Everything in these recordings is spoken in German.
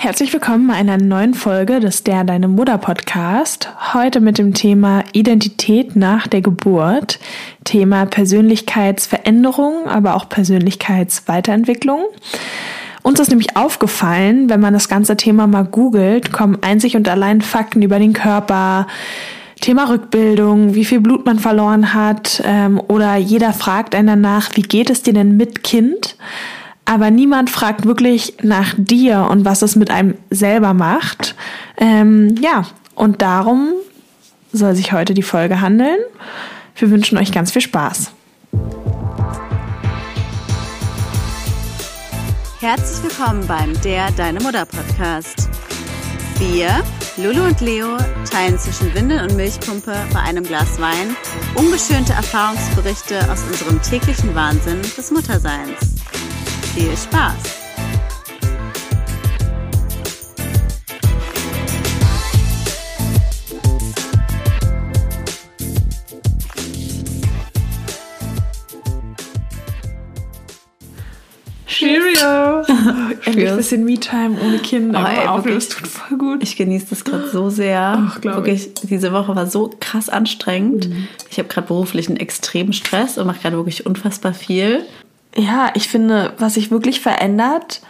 Herzlich willkommen bei einer neuen Folge des Der Deine Mutter Podcast. Heute mit dem Thema Identität nach der Geburt, Thema Persönlichkeitsveränderung, aber auch Persönlichkeitsweiterentwicklung. Uns ist nämlich aufgefallen, wenn man das ganze Thema mal googelt, kommen einzig und allein Fakten über den Körper, Thema Rückbildung, wie viel Blut man verloren hat, ähm, oder jeder fragt einen danach, wie geht es dir denn mit Kind? Aber niemand fragt wirklich nach dir und was es mit einem selber macht. Ähm, ja, und darum soll sich heute die Folge handeln. Wir wünschen euch ganz viel Spaß. Herzlich willkommen beim Der Deine Mutter Podcast. Wir, Lulu und Leo, teilen zwischen Windel und Milchpumpe bei einem Glas Wein ungeschönte Erfahrungsberichte aus unserem täglichen Wahnsinn des Mutterseins. Viel Spaß! Cheerio! Endlich ein bisschen Me-Time ohne Kinder. Oh, ey, auf, das tut voll gut. Ich genieße das gerade so sehr. Ach, wirklich, ich. diese Woche war so krass anstrengend. Mhm. Ich habe gerade beruflich einen extremen Stress und mache gerade wirklich unfassbar viel. Ja, ich finde, was sich wirklich verändert,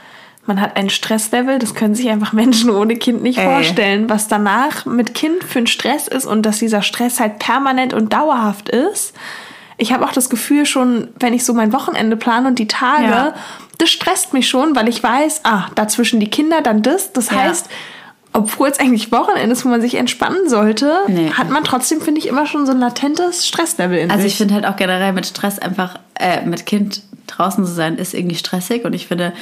man hat ein Stresslevel, das können sich einfach Menschen ohne Kind nicht Ey. vorstellen, was danach mit Kind für ein Stress ist und dass dieser Stress halt permanent und dauerhaft ist. Ich habe auch das Gefühl schon, wenn ich so mein Wochenende plane und die Tage, ja. das stresst mich schon, weil ich weiß, ah, dazwischen die Kinder, dann das. Das ja. heißt, obwohl es eigentlich Wochenende ist, wo man sich entspannen sollte, nee. hat man trotzdem, finde ich, immer schon so ein latentes Stresslevel in also sich. Also ich finde halt auch generell mit Stress einfach, äh, mit Kind draußen zu sein, ist irgendwie stressig und ich finde,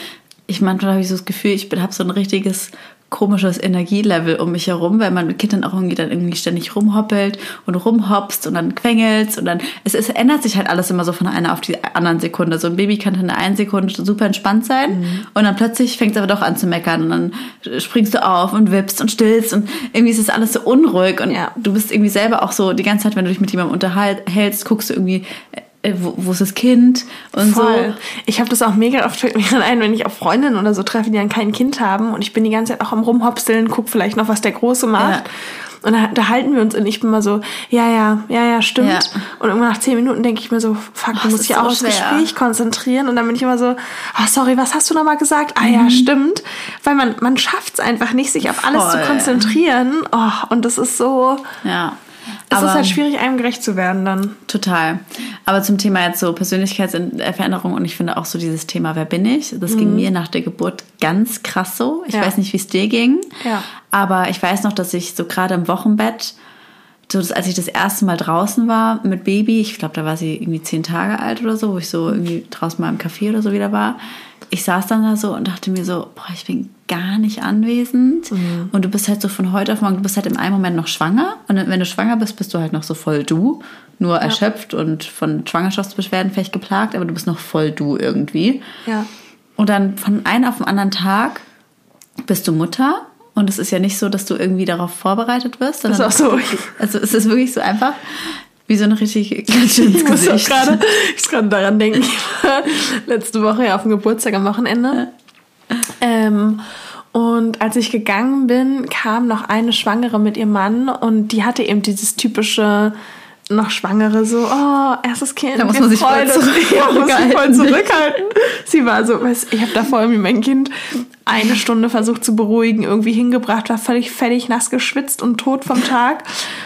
ich manchmal habe ich so das Gefühl, ich habe so ein richtiges komisches Energielevel um mich herum, weil man mit Kindern auch irgendwie dann irgendwie ständig rumhoppelt und rumhopst und dann quengelt und dann, es, es ändert sich halt alles immer so von einer auf die anderen Sekunde. So ein Baby kann in einer Sekunde super entspannt sein mhm. und dann plötzlich fängt es aber doch an zu meckern und dann springst du auf und wippst und stillst und irgendwie ist es alles so unruhig und ja. du bist irgendwie selber auch so die ganze Zeit, wenn du dich mit jemandem unterhältst, guckst du irgendwie äh, wo, wo ist das Kind und Voll. so. Ich habe das auch mega oft fällt mir ein, wenn ich auf Freundinnen oder so treffe, die dann kein Kind haben und ich bin die ganze Zeit auch am rumhopseln, guck vielleicht noch, was der Große macht. Ja. Und da halten wir uns und ich bin mal so, ja, ja, ja, ja, stimmt. Ja. Und irgendwann nach zehn Minuten denke ich mir so, fuck, oh, du musst dich auch aufs Gespräch konzentrieren. Und dann bin ich immer so, oh, sorry, was hast du nochmal gesagt? Ah ja, mhm. stimmt. Weil man, man schafft es einfach nicht, sich auf alles Voll. zu konzentrieren. Oh, und das ist so. Ja. Es aber ist halt schwierig, einem gerecht zu werden dann. Total. Aber zum Thema jetzt so Persönlichkeitsveränderung und ich finde auch so dieses Thema, wer bin ich? Das mhm. ging mir nach der Geburt ganz krass so. Ich ja. weiß nicht, wie es dir ging. Ja. Aber ich weiß noch, dass ich so gerade im Wochenbett, so dass, als ich das erste Mal draußen war mit Baby, ich glaube, da war sie irgendwie zehn Tage alt oder so, wo ich so irgendwie draußen mal im Café oder so wieder war. Ich saß dann da so und dachte mir so, boah, ich bin gar nicht anwesend. Mhm. Und du bist halt so von heute auf morgen, du bist halt im einen Moment noch schwanger. Und wenn du schwanger bist, bist du halt noch so voll du. Nur ja. erschöpft und von Schwangerschaftsbeschwerden vielleicht geplagt, aber du bist noch voll du irgendwie. Ja. Und dann von einem auf den anderen Tag bist du Mutter. Und es ist ja nicht so, dass du irgendwie darauf vorbereitet wirst. Das ist auch so. Also es ist wirklich so einfach. Wie so eine richtig Klatsche ins Gesicht. Ich muss gerade, daran denken, ich war letzte Woche ja auf dem Geburtstag am Wochenende. Ähm, und als ich gegangen bin, kam noch eine Schwangere mit ihrem Mann und die hatte eben dieses typische noch Schwangere so, oh, erstes Kind. Da muss man sich voll, ja, muss sich voll zurückhalten. Sie war so, weiß, ich habe da vor irgendwie mein Kind eine Stunde versucht zu beruhigen, irgendwie hingebracht, war völlig fertig, nass geschwitzt und tot vom Tag.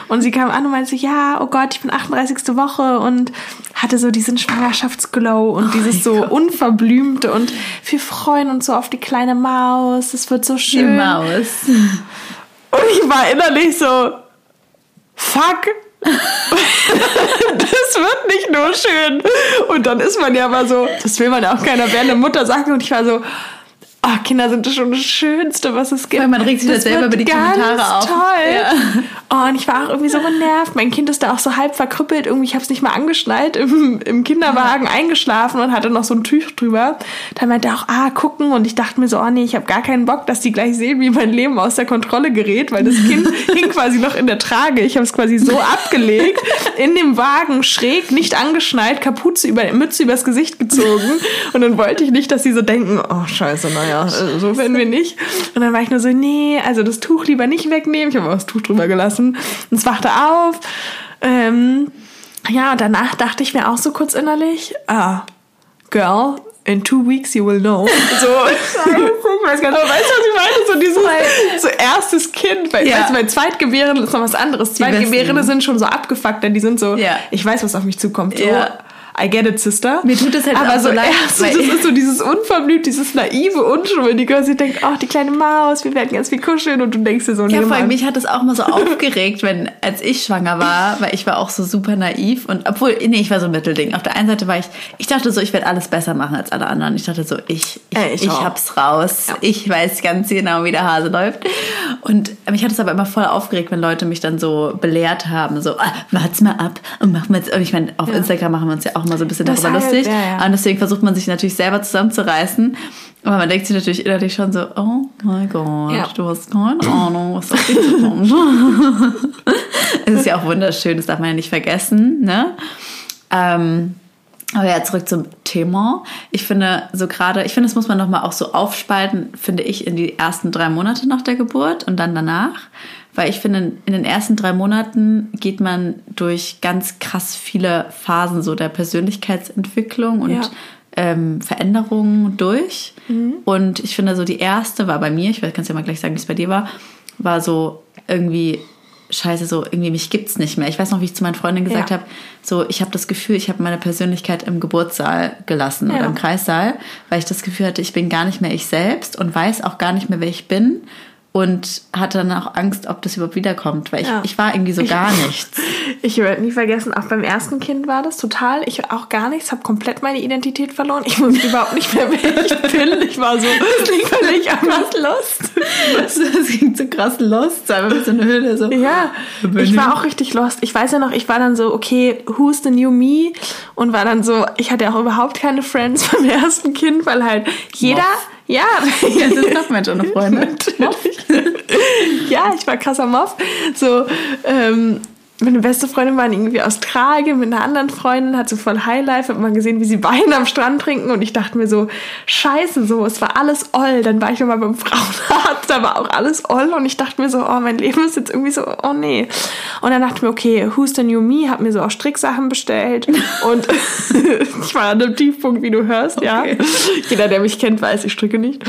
Und sie kam an und meinte, ja, oh Gott, ich bin 38. Woche und hatte so diesen Schwangerschaftsglow und oh dieses so Gott. unverblümte und wir freuen uns so auf die kleine Maus, es wird so schön. Die Maus. Und ich war innerlich so, fuck, das wird nicht nur schön. Und dann ist man ja aber so, das will man ja auch keiner während der Mutter sagen. Und ich war so, Oh, Kinder sind schon das Schönste, was es gibt. Weil man regt sich das, selber über die Kommentare auf. toll. Ja. Oh, und ich war auch irgendwie so genervt. Mein Kind ist da auch so halb verkrüppelt. Irgendwie, ich habe es nicht mal angeschnallt, im, im Kinderwagen ja. eingeschlafen und hatte noch so ein Tuch drüber. Dann meinte er auch, ah, gucken. Und ich dachte mir so, oh nee, ich habe gar keinen Bock, dass die gleich sehen, wie mein Leben aus der Kontrolle gerät, weil das Kind hing quasi noch in der Trage. Ich habe es quasi so abgelegt, in dem Wagen schräg, nicht angeschnallt, Kapuze über, Mütze übers Gesicht gezogen. Und dann wollte ich nicht, dass sie so denken, oh scheiße, nein naja, so werden wir nicht. Und dann war ich nur so, nee, also das Tuch lieber nicht wegnehmen. Ich habe auch das Tuch drüber gelassen. Und es wachte auf. Ähm, ja, und danach dachte ich mir auch so kurz innerlich, ah, Girl, in two weeks you will know. So, ich weiß gar nicht, weißt du, was ich meine? So dieses so erstes Kind, weil ja. also bei Zweitgebärenden ist noch was anderes. Zweitgebärende sind schon so abgefuckt, denn die sind so, ja. ich weiß, was auf mich zukommt. So, ja. I get it, Sister. Mir tut das halt Aber auch so leid. Erst, das ist so dieses unverblümt, dieses naive Unschuldige. Sie denkt, ach, die kleine Maus, wir werden ganz viel kuscheln. Und du denkst dir so, Ja, vor allem mich hat das auch mal so aufgeregt, wenn, als ich schwanger war, weil ich war auch so super naiv. Und obwohl, nee, ich war so ein Mittelding. Auf der einen Seite war ich, ich dachte so, ich werde alles besser machen als alle anderen. Ich dachte so, ich, ich, äh, ich, ich hab's raus. Ja. Ich weiß ganz genau, wie der Hase läuft. Und mich hat es aber immer voll aufgeregt, wenn Leute mich dann so belehrt haben. So, ah, wart's mal ab und machen wir jetzt. Ich meine, auf ja. Instagram machen wir uns ja auch mal so ein bisschen das darüber lustig. Ja, ja. Und deswegen versucht man sich natürlich selber zusammenzureißen. Aber man denkt sich natürlich innerlich schon so, oh mein Gott, ja. du hast keine Ahnung, was dich kommt. es ist ja auch wunderschön, das darf man ja nicht vergessen. Ne? Ähm, aber ja, zurück zum Thema. Ich finde so gerade, ich finde, das muss man nochmal auch so aufspalten, finde ich, in die ersten drei Monate nach der Geburt und dann danach. Weil ich finde, in den ersten drei Monaten geht man durch ganz krass viele Phasen so der Persönlichkeitsentwicklung und ja. ähm, Veränderungen durch. Mhm. Und ich finde, so die erste war bei mir, ich kann es ja mal gleich sagen, wie es bei dir war, war so irgendwie scheiße, so irgendwie mich gibt's nicht mehr. Ich weiß noch, wie ich zu meinen Freundinnen gesagt ja. habe, so ich habe das Gefühl, ich habe meine Persönlichkeit im Geburtssaal gelassen ja. oder im Kreissaal, weil ich das Gefühl hatte, ich bin gar nicht mehr ich selbst und weiß auch gar nicht mehr, wer ich bin und hatte dann auch Angst, ob das überhaupt wiederkommt, weil ich, ja. ich war irgendwie so gar nichts. ich werde nie vergessen, auch beim ersten Kind war das total, ich auch gar nichts, habe komplett meine Identität verloren. Ich wusste überhaupt nicht mehr, wer ich bin. Ich war so völlig krass lost. Das, das ging so krass lost, einfach so eine Höhle. So. Ja, ich war auch richtig lost. Ich weiß ja noch, ich war dann so, okay, who's the new me? Und war dann so, ich hatte auch überhaupt keine Friends beim ersten Kind, weil halt jeder... Moff ja, das ist doch Mensch ohne Freunde. ja, ich war krasser Moff. So, ähm, meine beste Freundin war irgendwie Australien mit einer anderen Freundin, hat so voll Highlife, hat man gesehen, wie sie Wein am Strand trinken und ich dachte mir so, scheiße, so, es war alles oll. Dann war ich nochmal beim Frauenarzt, da war auch alles oll und ich dachte mir so, oh, mein Leben ist jetzt irgendwie so, oh nee. Und dann dachte ich mir, okay, who's the new me? Hab mir so auch Stricksachen bestellt und ich war an einem Tiefpunkt, wie du hörst, okay. ja. Jeder, der mich kennt, weiß, ich stricke nicht.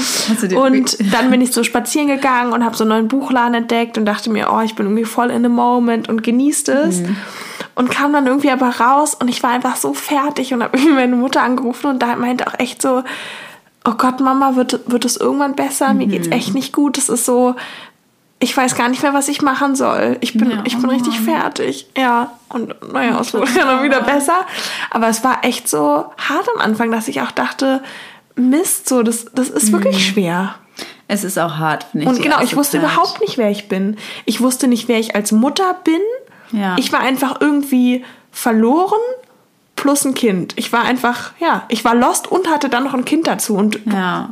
Und dann bin ich so spazieren gegangen und habe so einen neuen Buchladen entdeckt und dachte mir, oh, ich bin irgendwie voll in the moment und genieße ist. Mhm. Und kam dann irgendwie aber raus und ich war einfach so fertig und habe irgendwie meine Mutter angerufen und da meinte auch echt so, oh Gott, Mama, wird, wird es irgendwann besser? Mir geht's mhm. echt nicht gut. Es ist so, ich weiß gar nicht mehr, was ich machen soll. Ich bin, ja, ich bin oh richtig fertig. Ja, und naja, es wurde ja dann wieder besser. Aber es war echt so hart am Anfang, dass ich auch dachte, Mist, so, das, das ist mhm. wirklich schwer. Es ist auch hart, finde ich. Und genau, ich wusste Zeit. überhaupt nicht, wer ich bin. Ich wusste nicht, wer ich als Mutter bin. Ja. Ich war einfach irgendwie verloren plus ein Kind. Ich war einfach, ja, ich war lost und hatte dann noch ein Kind dazu. Und ja.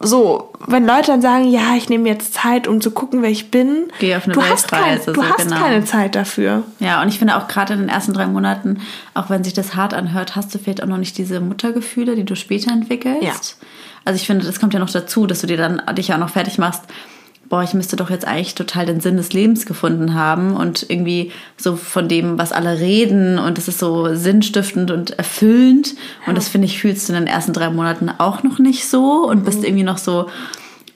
so, wenn Leute dann sagen, ja, ich nehme jetzt Zeit, um zu gucken, wer ich bin, Geh auf eine du hast, kein, du so, hast genau. keine Zeit dafür. Ja, und ich finde auch gerade in den ersten drei Monaten, auch wenn sich das hart anhört, hast du vielleicht auch noch nicht diese Muttergefühle, die du später entwickelst. Ja. Also ich finde, das kommt ja noch dazu, dass du dir dann dich auch noch fertig machst boah, ich müsste doch jetzt eigentlich total den Sinn des Lebens gefunden haben und irgendwie so von dem, was alle reden und es ist so sinnstiftend und erfüllend. Ja. Und das finde ich, fühlst du in den ersten drei Monaten auch noch nicht so und bist mhm. irgendwie noch so,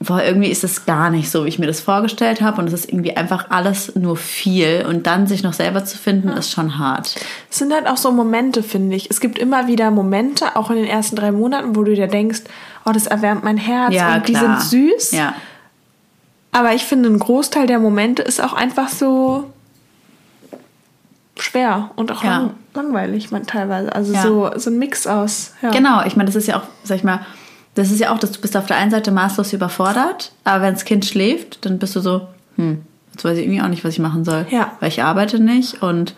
boah, irgendwie ist es gar nicht so, wie ich mir das vorgestellt habe und es ist irgendwie einfach alles nur viel und dann sich noch selber zu finden, ist schon hart. Es sind halt auch so Momente, finde ich. Es gibt immer wieder Momente, auch in den ersten drei Monaten, wo du dir denkst, oh, das erwärmt mein Herz ja, und klar. die sind süß. Ja. Aber ich finde, ein Großteil der Momente ist auch einfach so schwer und auch ja. lang, langweilig man teilweise. Also ja. so, so ein Mix aus. Ja. Genau, ich meine, das ist ja auch, sag ich mal, das ist ja auch, dass du bist auf der einen Seite maßlos überfordert, aber wenn das Kind schläft, dann bist du so, hm, jetzt weiß ich irgendwie auch nicht, was ich machen soll. Ja. Weil ich arbeite nicht und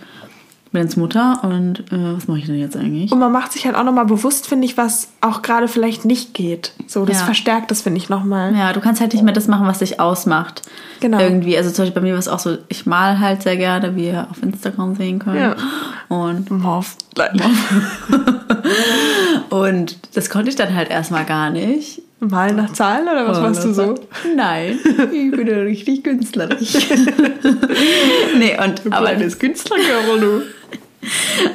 bin jetzt Mutter und äh, was mache ich denn jetzt eigentlich? Und man macht sich halt auch nochmal bewusst, finde ich, was auch gerade vielleicht nicht geht. So, das ja. verstärkt das, finde ich, nochmal. Ja, du kannst halt nicht mehr das machen, was dich ausmacht. Genau. Irgendwie. Also zum Beispiel bei mir war es auch so, ich mal halt sehr gerne, wie ihr auf Instagram sehen könnt. Ja. Und und das konnte ich dann halt erstmal gar nicht Malen nach Zahlen oder was machst du so? Nein, ich bin ja richtig künstlerisch. nee, und. Du aber, kleines Künstlerkörper, du.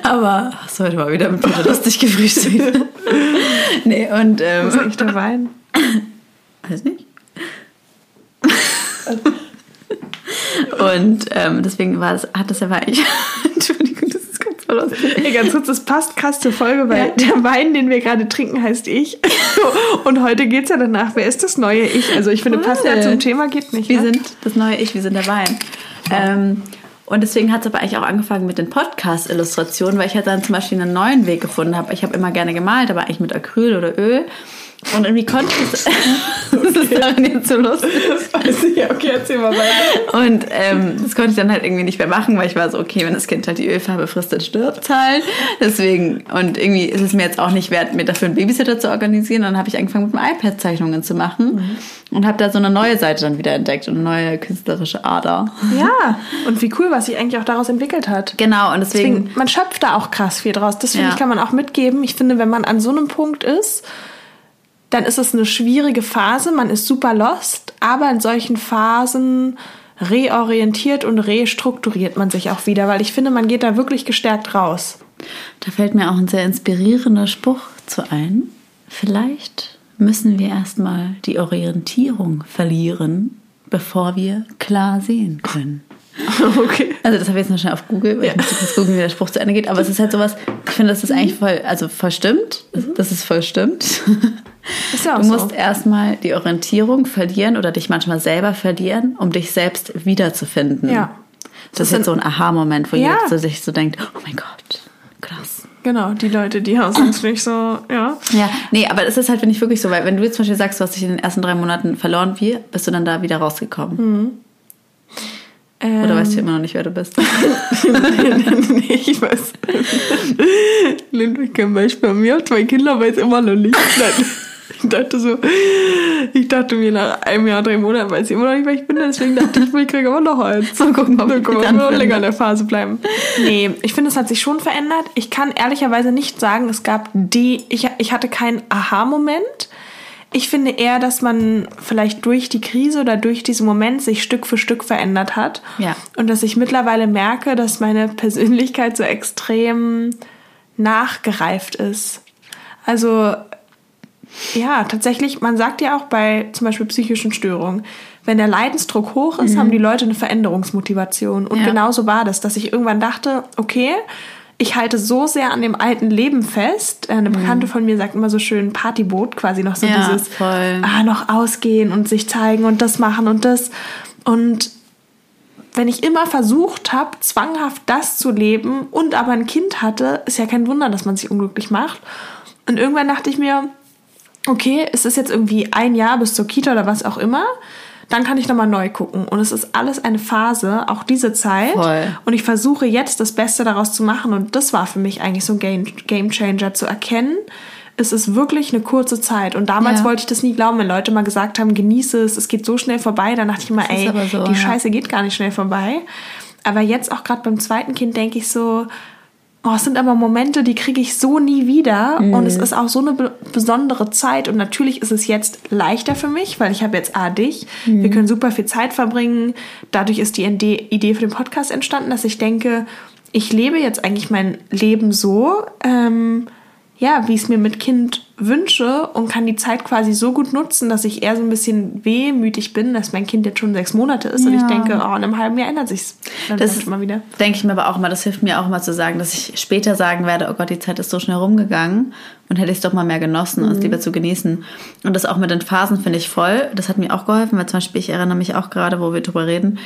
Aber hast du heute mal wieder mit mir lustig gefrühstückt? nee, und. Ähm, Was ist eigentlich der Wein? Weiß nicht. und ähm, deswegen war das, hat das ja Wein. Entschuldigung, ganz verloren. Hey, ganz kurz, das passt krass zur Folge, weil ja. der Wein, den wir gerade trinken, heißt ich. Und heute geht es ja danach, wer ist das neue Ich? Also ich finde, passt ja zum Thema, geht nicht. Wir ne? sind das neue Ich, wir sind der Wein. Ähm, und deswegen hat es aber eigentlich auch angefangen mit den Podcast-Illustrationen, weil ich halt dann zum Beispiel einen neuen Weg gefunden habe. Ich habe immer gerne gemalt, aber eigentlich mit Acryl oder Öl. Und irgendwie konnte ich das. das ist daran jetzt so lustig. Weiß ich, okay, erzähl mal weiter. Und ähm, das konnte ich dann halt irgendwie nicht mehr machen, weil ich war so, okay, wenn das Kind halt die Ölfarbe frisst, dann stirbt halt. Deswegen, und irgendwie ist es mir jetzt auch nicht wert, mir dafür einen Babysitter zu organisieren. Dann habe ich angefangen, mit dem iPad Zeichnungen zu machen. Mhm. Und habe da so eine neue Seite dann wieder entdeckt und eine neue künstlerische Ader. Ja, und wie cool, was sich eigentlich auch daraus entwickelt hat. Genau, und deswegen. deswegen man schöpft da auch krass viel draus. Das finde ja. ich, kann man auch mitgeben. Ich finde, wenn man an so einem Punkt ist, dann ist es eine schwierige Phase, man ist super lost, aber in solchen Phasen reorientiert und restrukturiert man sich auch wieder, weil ich finde, man geht da wirklich gestärkt raus. Da fällt mir auch ein sehr inspirierender Spruch zu ein. Vielleicht müssen wir erstmal die Orientierung verlieren, bevor wir klar sehen können. Okay. Also das habe ich jetzt noch schnell auf Google, weil ja. ich muss kurz gucken, wie der Spruch zu Ende geht. Aber es ist halt sowas, ich finde, das ist eigentlich voll, also voll stimmt. Mhm. Das ist voll stimmt. Ja du musst so. erstmal die Orientierung verlieren oder dich manchmal selber verlieren, um dich selbst wiederzufinden. Ja. Das, das ist jetzt so ein Aha-Moment, wo ja. jeder sich so denkt, oh mein Gott, krass. Genau, die Leute, die sonst nicht so, ja. Ja, nee, aber das ist halt, finde ich, wirklich so, weil wenn du jetzt zum Beispiel sagst, du hast dich in den ersten drei Monaten verloren, wie bist du dann da wieder rausgekommen? Mhm. Ähm, Oder weißt du immer noch nicht, wer du bist? nee, ich weiß. Lindwig kein Beispiel. Mir zwei Kinder weiß immer noch nicht. Ich dachte so, ich dachte mir nach einem Jahr, drei Monaten weiß ich immer noch nicht, wer ich bin. Deswegen dachte ich, ich kriege immer noch eins. So gucken, ob dann können wir noch länger in der Phase bleiben. Nee, ich finde, es hat sich schon verändert. Ich kann ehrlicherweise nicht sagen, es gab die, ich, ich hatte keinen Aha-Moment. Ich finde eher, dass man vielleicht durch die Krise oder durch diesen Moment sich Stück für Stück verändert hat. Ja. Und dass ich mittlerweile merke, dass meine Persönlichkeit so extrem nachgereift ist. Also, ja, tatsächlich, man sagt ja auch bei zum Beispiel psychischen Störungen, wenn der Leidensdruck hoch ist, mhm. haben die Leute eine Veränderungsmotivation. Und ja. genauso war das, dass ich irgendwann dachte, okay, ich halte so sehr an dem alten Leben fest. Äh, eine Bekannte mhm. von mir sagt immer so schön Partyboot, quasi noch so ja, dieses voll. Ah, noch ausgehen und sich zeigen und das machen und das. Und wenn ich immer versucht habe, zwanghaft das zu leben und aber ein Kind hatte, ist ja kein Wunder, dass man sich unglücklich macht. Und irgendwann dachte ich mir, okay, es ist jetzt irgendwie ein Jahr bis zur Kita oder was auch immer dann kann ich nochmal neu gucken. Und es ist alles eine Phase, auch diese Zeit. Voll. Und ich versuche jetzt das Beste daraus zu machen. Und das war für mich eigentlich so ein Game, Game Changer zu erkennen. Es ist wirklich eine kurze Zeit. Und damals ja. wollte ich das nie glauben, wenn Leute mal gesagt haben, genieße es, es geht so schnell vorbei. Dann dachte ich immer, ey, so, die ja. Scheiße geht gar nicht schnell vorbei. Aber jetzt auch gerade beim zweiten Kind denke ich so, Oh, es sind aber Momente, die kriege ich so nie wieder. Mhm. Und es ist auch so eine be besondere Zeit. Und natürlich ist es jetzt leichter für mich, weil ich habe jetzt A, dich. Mhm. Wir können super viel Zeit verbringen. Dadurch ist die Idee für den Podcast entstanden, dass ich denke, ich lebe jetzt eigentlich mein Leben so, ähm, ja, wie ich es mir mit Kind wünsche und kann die Zeit quasi so gut nutzen, dass ich eher so ein bisschen wehmütig bin, dass mein Kind jetzt schon sechs Monate ist ja. und ich denke, oh, in einem halben Jahr ändert sich's dann das immer wieder. Denke ich mir aber auch immer, das hilft mir auch immer zu sagen, dass ich später sagen werde, oh Gott, die Zeit ist so schnell rumgegangen und hätte ich es doch mal mehr genossen mhm. und es lieber zu genießen. Und das auch mit den Phasen finde ich voll. Das hat mir auch geholfen, weil zum Beispiel ich erinnere mich auch gerade, wo wir drüber reden,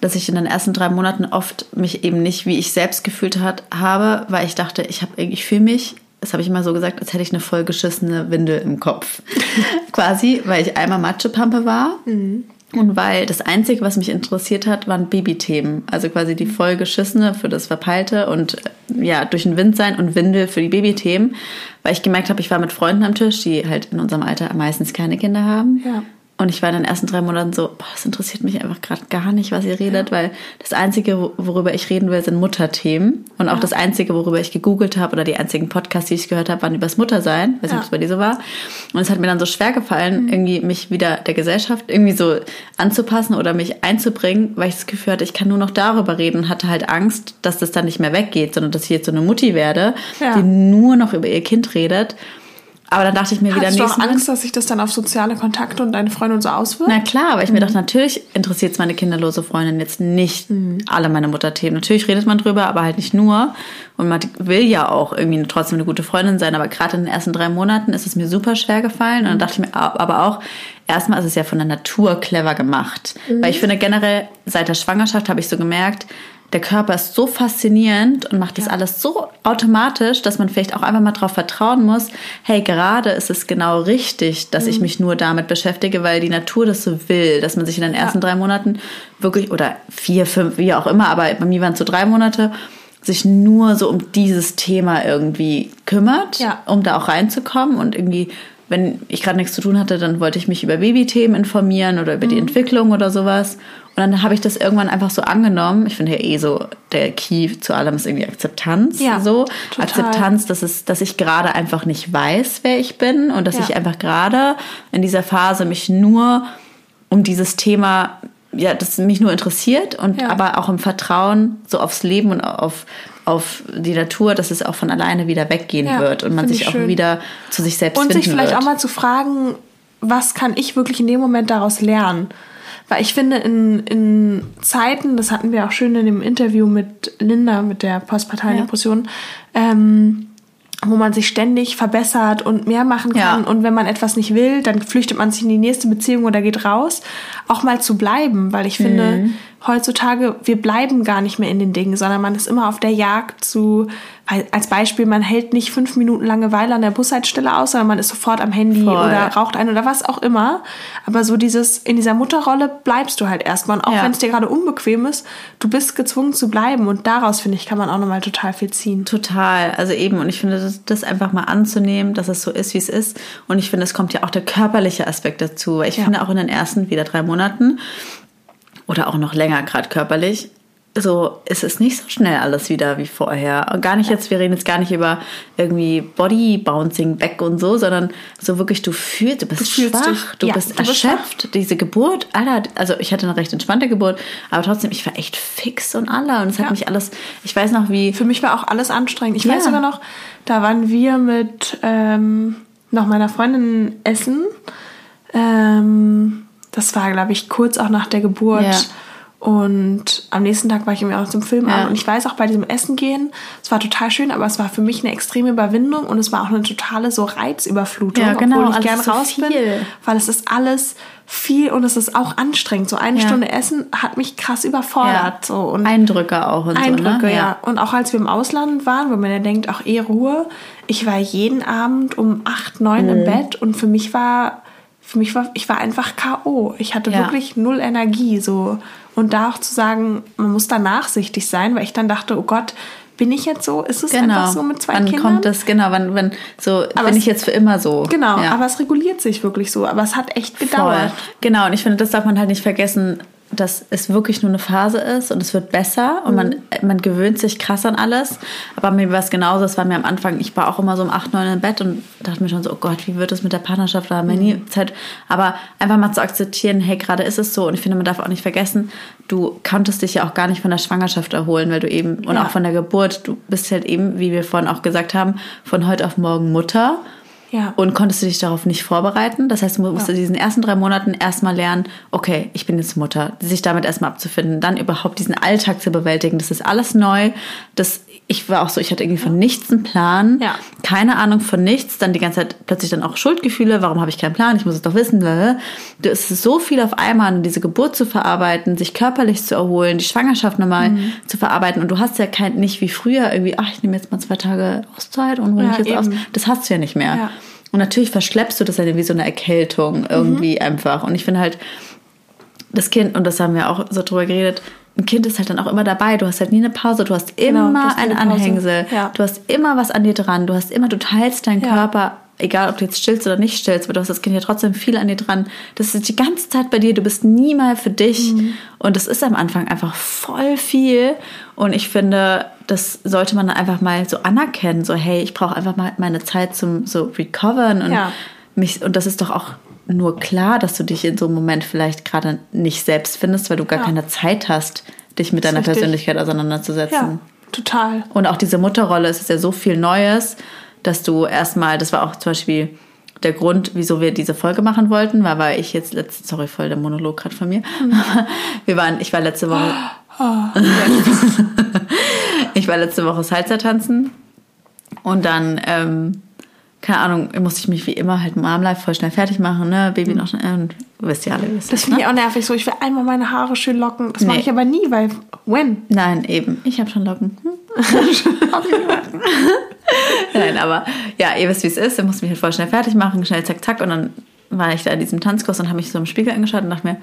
dass ich in den ersten drei Monaten oft mich eben nicht wie ich selbst gefühlt hat, habe, weil ich dachte, ich habe ich fühle mich das habe ich immer so gesagt, als hätte ich eine vollgeschissene Windel im Kopf. Quasi, weil ich einmal Matschepampe war. Mhm. Und weil das Einzige, was mich interessiert hat, waren Babythemen. Also quasi die vollgeschissene für das Verpeilte und ja, durch den Wind sein und Windel für die Babythemen. Weil ich gemerkt habe, ich war mit Freunden am Tisch, die halt in unserem Alter meistens keine Kinder haben. Ja. Und ich war in den ersten drei Monaten so, boah, das interessiert mich einfach gerade gar nicht, was ihr redet, ja. weil das Einzige, worüber ich reden will, sind Mutterthemen. Und auch ja. das Einzige, worüber ich gegoogelt habe oder die einzigen Podcasts, die ich gehört habe, waren übers Muttersein. Weiß nicht, ja. ob es bei dir so war. Und es hat mir dann so schwer gefallen, mhm. irgendwie mich wieder der Gesellschaft irgendwie so anzupassen oder mich einzubringen, weil ich das Gefühl hatte, ich kann nur noch darüber reden und hatte halt Angst, dass das dann nicht mehr weggeht, sondern dass ich jetzt so eine Mutti werde, die nur noch über ihr Kind redet. Aber dann dachte ich mir Hast wieder du Angst, dass sich das dann auf soziale Kontakte und deine Freunde und so auswirkt? Na klar, aber ich mhm. mir dachte, natürlich interessiert es meine kinderlose Freundin jetzt nicht mhm. alle meine Mutterthemen. Natürlich redet man drüber, aber halt nicht nur. Und man will ja auch irgendwie trotzdem eine gute Freundin sein. Aber gerade in den ersten drei Monaten ist es mir super schwer gefallen. Und dann dachte ich mir aber auch, erstmal ist es ja von der Natur clever gemacht. Mhm. Weil ich finde generell, seit der Schwangerschaft habe ich so gemerkt, der Körper ist so faszinierend und macht das ja. alles so automatisch, dass man vielleicht auch einfach mal darauf vertrauen muss, hey, gerade ist es genau richtig, dass mhm. ich mich nur damit beschäftige, weil die Natur das so will, dass man sich in den ersten ja. drei Monaten wirklich, oder vier, fünf, wie auch immer, aber bei mir waren es so drei Monate, sich nur so um dieses Thema irgendwie kümmert, ja. um da auch reinzukommen und irgendwie wenn ich gerade nichts zu tun hatte, dann wollte ich mich über Babythemen informieren oder über mhm. die Entwicklung oder sowas. Und dann habe ich das irgendwann einfach so angenommen. Ich finde ja eh so, der Key zu allem ist irgendwie Akzeptanz. Ja, so. Total. Akzeptanz, dass, es, dass ich gerade einfach nicht weiß, wer ich bin und dass ja. ich einfach gerade in dieser Phase mich nur um dieses Thema, ja, das mich nur interessiert und ja. aber auch im Vertrauen so aufs Leben und auf, auf die Natur, dass es auch von alleine wieder weggehen ja, wird und man sich auch schön. wieder zu sich selbst und finden sich vielleicht wird. auch mal zu fragen, was kann ich wirklich in dem Moment daraus lernen? Weil ich finde, in, in Zeiten, das hatten wir auch schön in dem Interview mit Linda, mit der postpartalen Depression, ja. ähm, wo man sich ständig verbessert und mehr machen kann. Ja. Und wenn man etwas nicht will, dann flüchtet man sich in die nächste Beziehung oder geht raus. Auch mal zu bleiben, weil ich finde, mhm. heutzutage, wir bleiben gar nicht mehr in den Dingen, sondern man ist immer auf der Jagd zu, als Beispiel, man hält nicht fünf Minuten Langeweile an der Bushaltestelle aus, sondern man ist sofort am Handy Voll. oder raucht ein oder was auch immer. Aber so dieses, in dieser Mutterrolle bleibst du halt erstmal. Und auch ja. wenn es dir gerade unbequem ist, du bist gezwungen zu bleiben. Und daraus, finde ich, kann man auch nochmal total viel ziehen. Total. Also eben, und ich finde, das, das, einfach mal anzunehmen, dass es so ist, wie es ist. Und ich finde, es kommt ja auch der körperliche Aspekt dazu. Ich ja. finde auch in den ersten wieder drei Monaten oder auch noch länger gerade körperlich, so ist es nicht so schnell alles wieder wie vorher. Und gar nicht jetzt, wir reden jetzt gar nicht über irgendwie Body Bouncing Back und so, sondern so wirklich, du fühlst, du bist du schwach, dich. du ja, bist du erschöpft. Bist Diese Geburt, Alter, also ich hatte eine recht entspannte Geburt, aber trotzdem, ich war echt fix und aller und es ja. hat mich alles, ich weiß noch wie. Für mich war auch alles anstrengend. Ich ja. weiß sogar noch, da waren wir mit ähm, noch meiner Freundin essen. Ähm, das war, glaube ich, kurz auch nach der Geburt. Und am nächsten Tag war ich irgendwie auch zum Film ja. an. Und ich weiß auch bei diesem Essen gehen, es war total schön, aber es war für mich eine extreme Überwindung und es war auch eine totale so Reizüberflutung, ja, genau, obwohl ich gern so raus viel. bin. Weil es ist alles viel und es ist auch anstrengend. So eine ja. Stunde Essen hat mich krass überfordert. So. Und Eindrücke auch und Eindrücke, so, ne? ja. Und auch als wir im Ausland waren, wo man ja denkt, auch eh Ruhe. Ich war jeden Abend um acht, neun mhm. im Bett und für mich war für mich war, ich war einfach K.O. Ich hatte ja. wirklich null Energie, so. Und da auch zu sagen, man muss da nachsichtig sein, weil ich dann dachte, oh Gott, bin ich jetzt so? Ist es genau. einfach so mit zwei wann Kindern? Wann kommt das, genau, wann, wenn, so, aber bin ich jetzt für immer so. Genau, ja. aber es reguliert sich wirklich so. Aber es hat echt gedauert. Voll. Genau, und ich finde, das darf man halt nicht vergessen dass es wirklich nur eine Phase ist und es wird besser und mhm. man, man gewöhnt sich krass an alles. Aber mir war es genauso, es war mir am Anfang, ich war auch immer so um 8, 9 im Bett und dachte mir schon so, oh Gott, wie wird es mit der Partnerschaft? Da haben wir mhm. nie Zeit. Aber einfach mal zu akzeptieren, hey, gerade ist es so. Und ich finde, man darf auch nicht vergessen, du konntest dich ja auch gar nicht von der Schwangerschaft erholen, weil du eben, und ja. auch von der Geburt, du bist halt eben, wie wir vorhin auch gesagt haben, von heute auf morgen Mutter. Ja. Und konntest du dich darauf nicht vorbereiten. Das heißt, du musst ja. in diesen ersten drei Monaten erstmal lernen, okay, ich bin jetzt Mutter, sich damit erstmal abzufinden, dann überhaupt diesen Alltag zu bewältigen. Das ist alles neu. Das, ich war auch so, ich hatte irgendwie von nichts einen Plan, ja. keine Ahnung von nichts, dann die ganze Zeit plötzlich dann auch Schuldgefühle, warum habe ich keinen Plan, ich muss es doch wissen. Es ist so viel auf einmal, diese Geburt zu verarbeiten, sich körperlich zu erholen, die Schwangerschaft nochmal mhm. zu verarbeiten. Und du hast ja kein, nicht wie früher irgendwie, ach, ich nehme jetzt mal zwei Tage Auszeit und ruhe mich jetzt aus. Das hast du ja nicht mehr. Ja. Und natürlich verschleppst du das dann wie so eine Erkältung irgendwie mhm. einfach. Und ich finde halt, das Kind, und das haben wir auch so drüber geredet, ein Kind ist halt dann auch immer dabei. Du hast halt nie eine Pause. Du hast genau, immer genau, ein Anhängsel. Ja. Du hast immer was an dir dran. Du hast immer, du teilst deinen ja. Körper egal ob du jetzt stillst oder nicht stillst, aber du hast das Kind ja trotzdem viel an dir dran. Das ist die ganze Zeit bei dir, du bist nie mal für dich. Mhm. Und das ist am Anfang einfach voll viel. Und ich finde, das sollte man dann einfach mal so anerkennen. So, hey, ich brauche einfach mal meine Zeit zum so recovern und ja. mich, und das ist doch auch nur klar, dass du dich in so einem Moment vielleicht gerade nicht selbst findest, weil du gar ja. keine Zeit hast, dich mit deiner Persönlichkeit auseinanderzusetzen. Ja, total. Und auch diese Mutterrolle, es ist ja so viel Neues, dass du erstmal, das war auch zum Beispiel der Grund, wieso wir diese Folge machen wollten, war, weil ich jetzt letzte, sorry, voll der Monolog gerade von mir. Mhm. Wir waren, ich war letzte Woche. Oh, ich war letzte Woche Salsa tanzen und dann ähm, keine Ahnung, musste ich mich wie immer halt Mom Life voll schnell fertig machen, ne? Baby noch schnell und wisst ihr alle. Wisst das finde ne? ich auch nervig so. Ich will einmal meine Haare schön locken. Das nee. mache ich aber nie, weil when? Nein, eben. Ich habe schon Locken. Hm? Nein, aber ja, ihr wisst, wie es ist. Ich musste mich halt voll schnell fertig machen, schnell zack, zack. Und dann war ich da in diesem Tanzkurs und habe mich so im Spiegel angeschaut und dachte mir,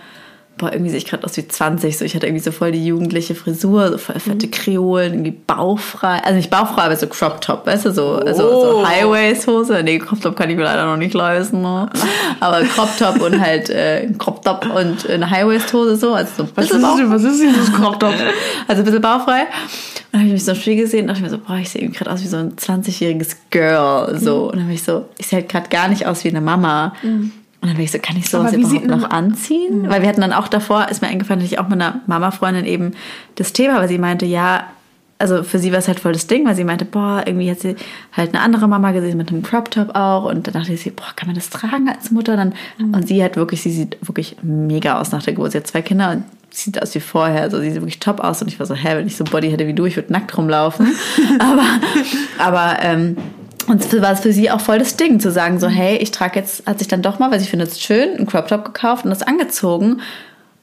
boah, irgendwie sehe ich gerade aus wie 20. So, ich hatte irgendwie so voll die jugendliche Frisur, so voll fette mhm. Kreolen, irgendwie bauchfrei. Also nicht bauchfrei, aber so Crop Top, weißt du, so, oh. also, so Highways-Hose. Nee, Crop Top kann ich mir leider noch nicht leisten. Ne? Aber Crop Top und halt äh, Crop Top und eine Highwaist-Hose so. Also so ein was, ist, was ist dieses Crop Top? also ein bisschen bauchfrei. Und dann habe ich mich so im Spiel gesehen und dachte mir so, boah, ich sehe irgendwie gerade aus wie so ein 20-jähriges Girl. So. Mhm. Und dann habe ich so, ich sehe halt gerade gar nicht aus wie eine Mama. Mhm. Und dann bin ich so, kann ich sowas überhaupt noch anziehen? Mhm. Weil wir hatten dann auch davor, ist mir eingefallen, dass ich auch mit einer Mama-Freundin eben das Thema, weil sie meinte, ja, also für sie war es halt voll das Ding, weil sie meinte, boah, irgendwie hat sie halt eine andere Mama gesehen mit einem Crop Top auch und dann dachte sie, boah, kann man das tragen als Mutter? Dann, mhm. Und sie hat wirklich, sie sieht wirklich mega aus nach der Geburt. Sie hat zwei Kinder und sieht aus wie vorher. Also sie sieht wirklich top aus und ich war so, hä, wenn ich so ein Body hätte wie du, ich würde nackt rumlaufen. aber, aber ähm, und war es für sie auch voll das Ding, zu sagen, so, hey, ich trage jetzt, hat sich dann doch mal, weil ich finde es schön, einen Crop Top gekauft und das angezogen.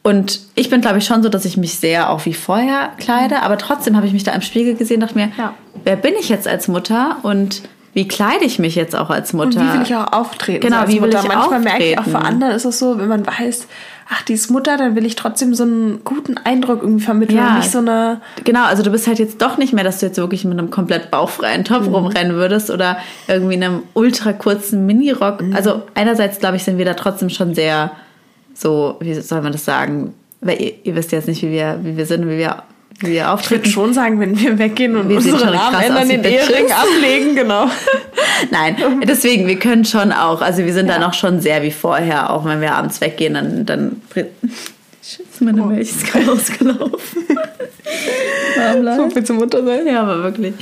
Und ich bin, glaube ich, schon so, dass ich mich sehr auch wie vorher kleide, aber trotzdem habe ich mich da im Spiegel gesehen, dachte mir, ja. wer bin ich jetzt als Mutter und wie kleide ich mich jetzt auch als Mutter? Und wie will ich auch auftreten? Genau, so wie will Mutter. ich Manchmal auftreten? merke ich auch für andere ist es so, wenn man weiß, ach, die ist Mutter, dann will ich trotzdem so einen guten Eindruck irgendwie vermitteln ja. und nicht so eine. Genau, also du bist halt jetzt doch nicht mehr, dass du jetzt wirklich mit einem komplett bauchfreien Top mhm. rumrennen würdest oder irgendwie einem ultra kurzen Minirock. Mhm. Also einerseits, glaube ich, sind wir da trotzdem schon sehr so, wie soll man das sagen? Weil ihr, ihr wisst jetzt nicht, wie wir, wie wir sind, wie wir wir auftreten. Ich würde schon sagen, wenn wir weggehen und wir unsere Namen ändern, den Ehering ablegen, genau. Nein, deswegen, wir können schon auch, also wir sind ja. da noch schon sehr wie vorher, auch wenn wir abends weggehen, dann, dann Scheiße, meine oh. Milch ist gerade ausgelaufen. so viel zum Mutter sein. Ja, aber wirklich.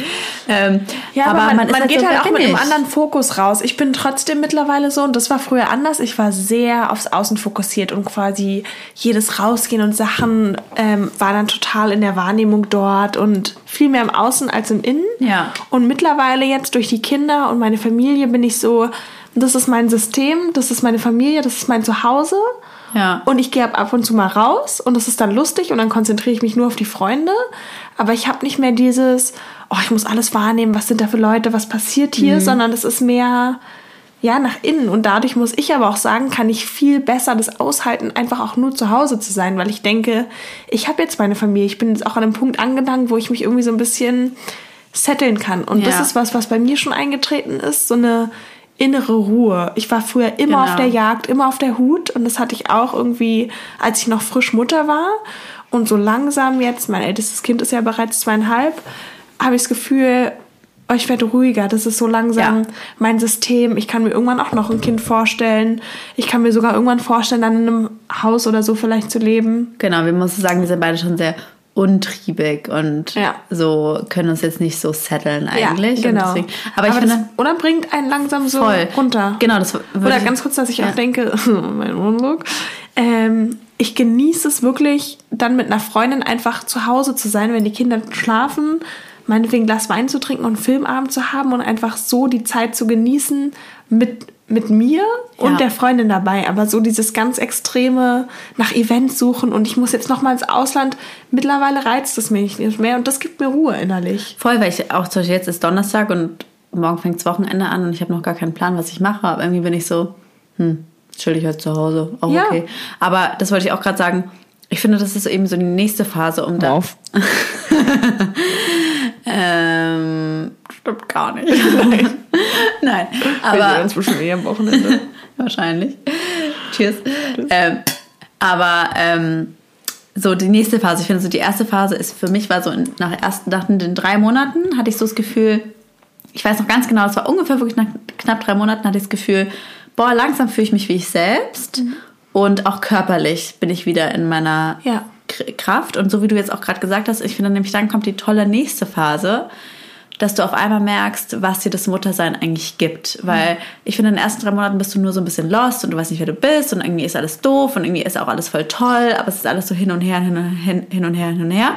Ähm, ja, aber, aber man, man, man geht halt, halt auch mit einem anderen Fokus raus. Ich bin trotzdem mittlerweile so, und das war früher anders, ich war sehr aufs Außen fokussiert und quasi jedes Rausgehen und Sachen ähm, war dann total in der Wahrnehmung dort und viel mehr im Außen als im Innen. Ja. Und mittlerweile jetzt durch die Kinder und meine Familie bin ich so, das ist mein System, das ist meine Familie, das ist mein Zuhause. Ja. Und ich gehe ab und zu mal raus und das ist dann lustig und dann konzentriere ich mich nur auf die Freunde. Aber ich habe nicht mehr dieses, oh, ich muss alles wahrnehmen, was sind da für Leute, was passiert hier, mhm. sondern es ist mehr, ja, nach innen. Und dadurch muss ich aber auch sagen, kann ich viel besser das aushalten, einfach auch nur zu Hause zu sein, weil ich denke, ich habe jetzt meine Familie. Ich bin jetzt auch an einem Punkt angelangt, wo ich mich irgendwie so ein bisschen setteln kann. Und ja. das ist was, was bei mir schon eingetreten ist, so eine innere Ruhe. Ich war früher immer genau. auf der Jagd, immer auf der Hut und das hatte ich auch irgendwie, als ich noch frisch Mutter war. Und so langsam jetzt, mein ältestes Kind ist ja bereits zweieinhalb, habe ich das Gefühl, oh, ich werde ruhiger. Das ist so langsam ja. mein System. Ich kann mir irgendwann auch noch ein Kind vorstellen. Ich kann mir sogar irgendwann vorstellen, dann in einem Haus oder so vielleicht zu leben. Genau, wir müssen sagen, wir sind beide schon sehr untriebig und ja. so können uns jetzt nicht so setteln eigentlich. Ja, genau. Deswegen, aber, aber ich finde, oder bringt einen langsam so voll. runter. Genau, das Oder ganz kurz, dass ich ja. auch denke, mein Monolog, ähm, ich genieße es wirklich, dann mit einer Freundin einfach zu Hause zu sein, wenn die Kinder schlafen, meinetwegen ein Glas Wein zu trinken und einen Filmabend zu haben und einfach so die Zeit zu genießen mit mit mir und ja. der Freundin dabei, aber so dieses ganz extreme nach Events suchen und ich muss jetzt noch mal ins Ausland. Mittlerweile reizt es mich nicht mehr und das gibt mir Ruhe innerlich. Voll, weil ich auch zum Beispiel jetzt ist Donnerstag und morgen fängt das Wochenende an und ich habe noch gar keinen Plan, was ich mache. Aber irgendwie bin ich so, hm, chill ich halt zu Hause, auch ja. okay. Aber das wollte ich auch gerade sagen. Ich finde, das ist eben so die nächste Phase, um da. Auf. Ähm, stimmt gar nicht. Nein. Aber. Wir sehen uns bestimmt eh am Wochenende. Wahrscheinlich. Cheers. Ähm, aber ähm, so die nächste Phase, ich finde so die erste Phase ist für mich war so nach ersten, nach den drei Monaten hatte ich so das Gefühl, ich weiß noch ganz genau, es war ungefähr wirklich nach knapp drei Monaten hatte ich das Gefühl, boah, langsam fühle ich mich wie ich selbst mhm. und auch körperlich bin ich wieder in meiner ja. Kraft und so wie du jetzt auch gerade gesagt hast, ich finde nämlich dann kommt die tolle nächste Phase, dass du auf einmal merkst, was dir das Muttersein eigentlich gibt. Weil ich finde, in den ersten drei Monaten bist du nur so ein bisschen lost und du weißt nicht, wer du bist und irgendwie ist alles doof und irgendwie ist auch alles voll toll, aber es ist alles so hin und her, hin und, hin, hin und her, hin und her.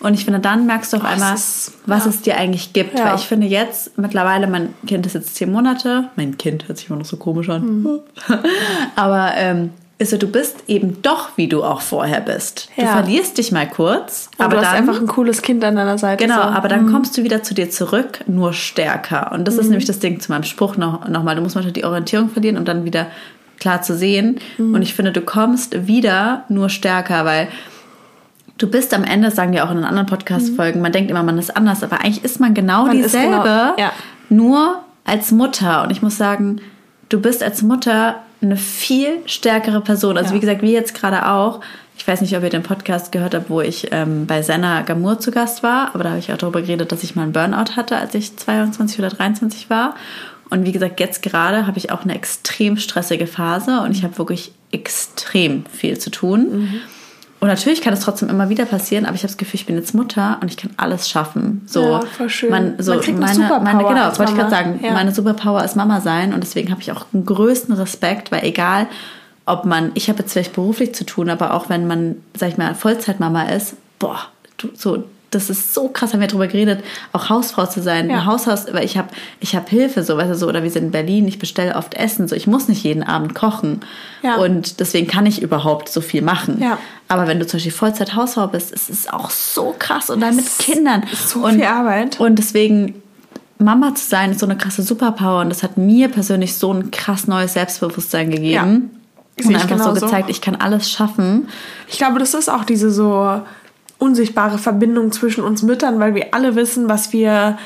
Und ich finde, dann merkst du auf einmal, ist, was ja. es dir eigentlich gibt. Ja. Weil ich finde jetzt mittlerweile, mein Kind ist jetzt zehn Monate. Mein Kind hört sich immer noch so komisch an. Mhm. aber ähm, ist so, du bist eben doch, wie du auch vorher bist. Ja. Du verlierst dich mal kurz. Und aber du hast dann, einfach ein cooles Kind an deiner Seite. Genau, so. aber dann mhm. kommst du wieder zu dir zurück, nur stärker. Und das mhm. ist nämlich das Ding zu meinem Spruch noch, noch mal. Du musst manchmal die Orientierung verlieren, um dann wieder klar zu sehen. Mhm. Und ich finde, du kommst wieder nur stärker, weil du bist am Ende, sagen wir auch in den anderen Podcast-Folgen, mhm. man denkt immer, man ist anders, aber eigentlich ist man genau man dieselbe, genau, ja. nur als Mutter. Und ich muss sagen, du bist als Mutter eine viel stärkere Person. Also ja. wie gesagt, wie jetzt gerade auch. Ich weiß nicht, ob ihr den Podcast gehört habt, wo ich ähm, bei Senna Gamur zu Gast war, aber da habe ich auch darüber geredet, dass ich mal einen Burnout hatte, als ich 22 oder 23 war. Und wie gesagt, jetzt gerade habe ich auch eine extrem stressige Phase und ich habe wirklich extrem viel zu tun. Mhm. Und natürlich kann es trotzdem immer wieder passieren, aber ich habe das Gefühl, ich bin jetzt Mutter und ich kann alles schaffen. So, ja, voll schön. Man, so man kriegt meine, Superpower meine, genau, das wollte ich gerade sagen. Ja. Meine Superpower ist Mama sein und deswegen habe ich auch einen größten Respekt, weil egal, ob man, ich habe jetzt vielleicht beruflich zu tun, aber auch wenn man, sag ich mal, Vollzeitmama ist, boah, du, so das ist so krass, haben wir darüber geredet, auch Hausfrau zu sein, ja. Haushaus, weil ich habe ich hab Hilfe, so, weißt du, so, oder wir sind in Berlin, ich bestelle oft Essen, so, ich muss nicht jeden Abend kochen. Ja. Und deswegen kann ich überhaupt so viel machen. Ja. Aber wenn du zum Beispiel Vollzeit Hausfrau bist, ist es auch so krass und dann mit Kindern. So und, viel Arbeit. Und deswegen, Mama zu sein, ist so eine krasse Superpower und das hat mir persönlich so ein krass neues Selbstbewusstsein gegeben. Ja. Und einfach so gezeigt, ich kann alles schaffen. Ich glaube, das ist auch diese so unsichtbare Verbindung zwischen uns Müttern, weil wir alle wissen, was wir.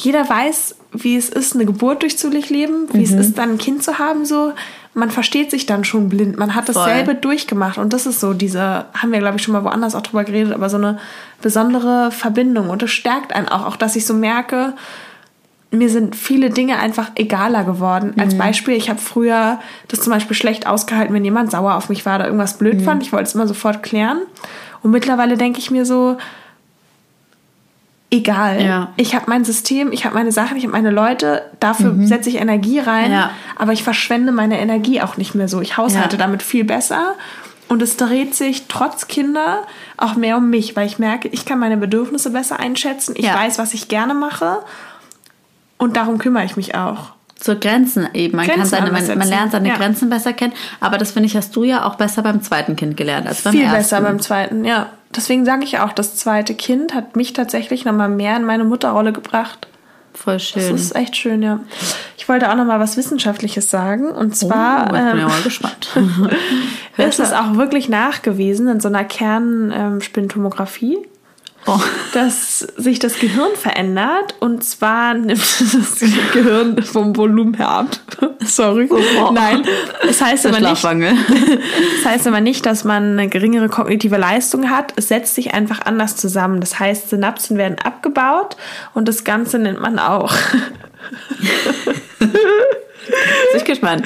Jeder weiß, wie es ist, eine Geburt durchzuleben, wie mhm. es ist, dann ein Kind zu haben, so. Man versteht sich dann schon blind. Man hat dasselbe Voll. durchgemacht. Und das ist so diese, haben wir, glaube ich, schon mal woanders auch drüber geredet, aber so eine besondere Verbindung. Und das stärkt einen auch, auch dass ich so merke, mir sind viele Dinge einfach egaler geworden. Mhm. Als Beispiel, ich habe früher das zum Beispiel schlecht ausgehalten, wenn jemand sauer auf mich war oder irgendwas blöd mhm. fand. Ich wollte es immer sofort klären. Und mittlerweile denke ich mir so, egal. Ja. Ich habe mein System, ich habe meine Sachen, ich habe meine Leute, dafür mhm. setze ich Energie rein, ja. aber ich verschwende meine Energie auch nicht mehr so. Ich haushalte ja. damit viel besser. Und es dreht sich trotz Kinder auch mehr um mich, weil ich merke, ich kann meine Bedürfnisse besser einschätzen. Ich weiß, was ich gerne mache. Und darum kümmere ich mich auch zur Grenzen eben. Man, Grenzen kann seine, man, man, lernt seine ja. Grenzen besser kennen. Aber das finde ich, hast du ja auch besser beim zweiten Kind gelernt als beim Viel ersten. besser beim zweiten, ja. Deswegen sage ich auch, das zweite Kind hat mich tatsächlich nochmal mehr in meine Mutterrolle gebracht. Voll schön. Das ist echt schön, ja. Ich wollte auch nochmal was Wissenschaftliches sagen. Und zwar. Oh, ich bin ähm, ja mal gespannt. ist es auch wirklich nachgewiesen in so einer Kernspintomographie. Ähm, oh. dass sich das Gehirn verändert und zwar nimmt das Gehirn vom Volumen her ab. Sorry. Oh. Nein, das heißt aber nicht. das heißt aber nicht, dass man eine geringere kognitive Leistung hat. Es setzt sich einfach anders zusammen. Das heißt, Synapsen werden abgebaut und das Ganze nennt man auch. Bin ich gespannt.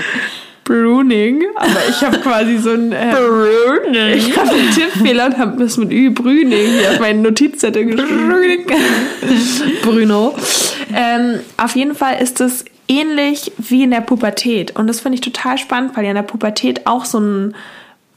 Bruning, aber ich habe quasi so ein äh, Bruning. Ich habe einen Tippfehler und habe das mit Ü Brüning hier auf meinen Notizzettel geschrieben. Bruno. Ähm, auf jeden Fall ist es ähnlich wie in der Pubertät und das finde ich total spannend, weil ja in der Pubertät auch so ein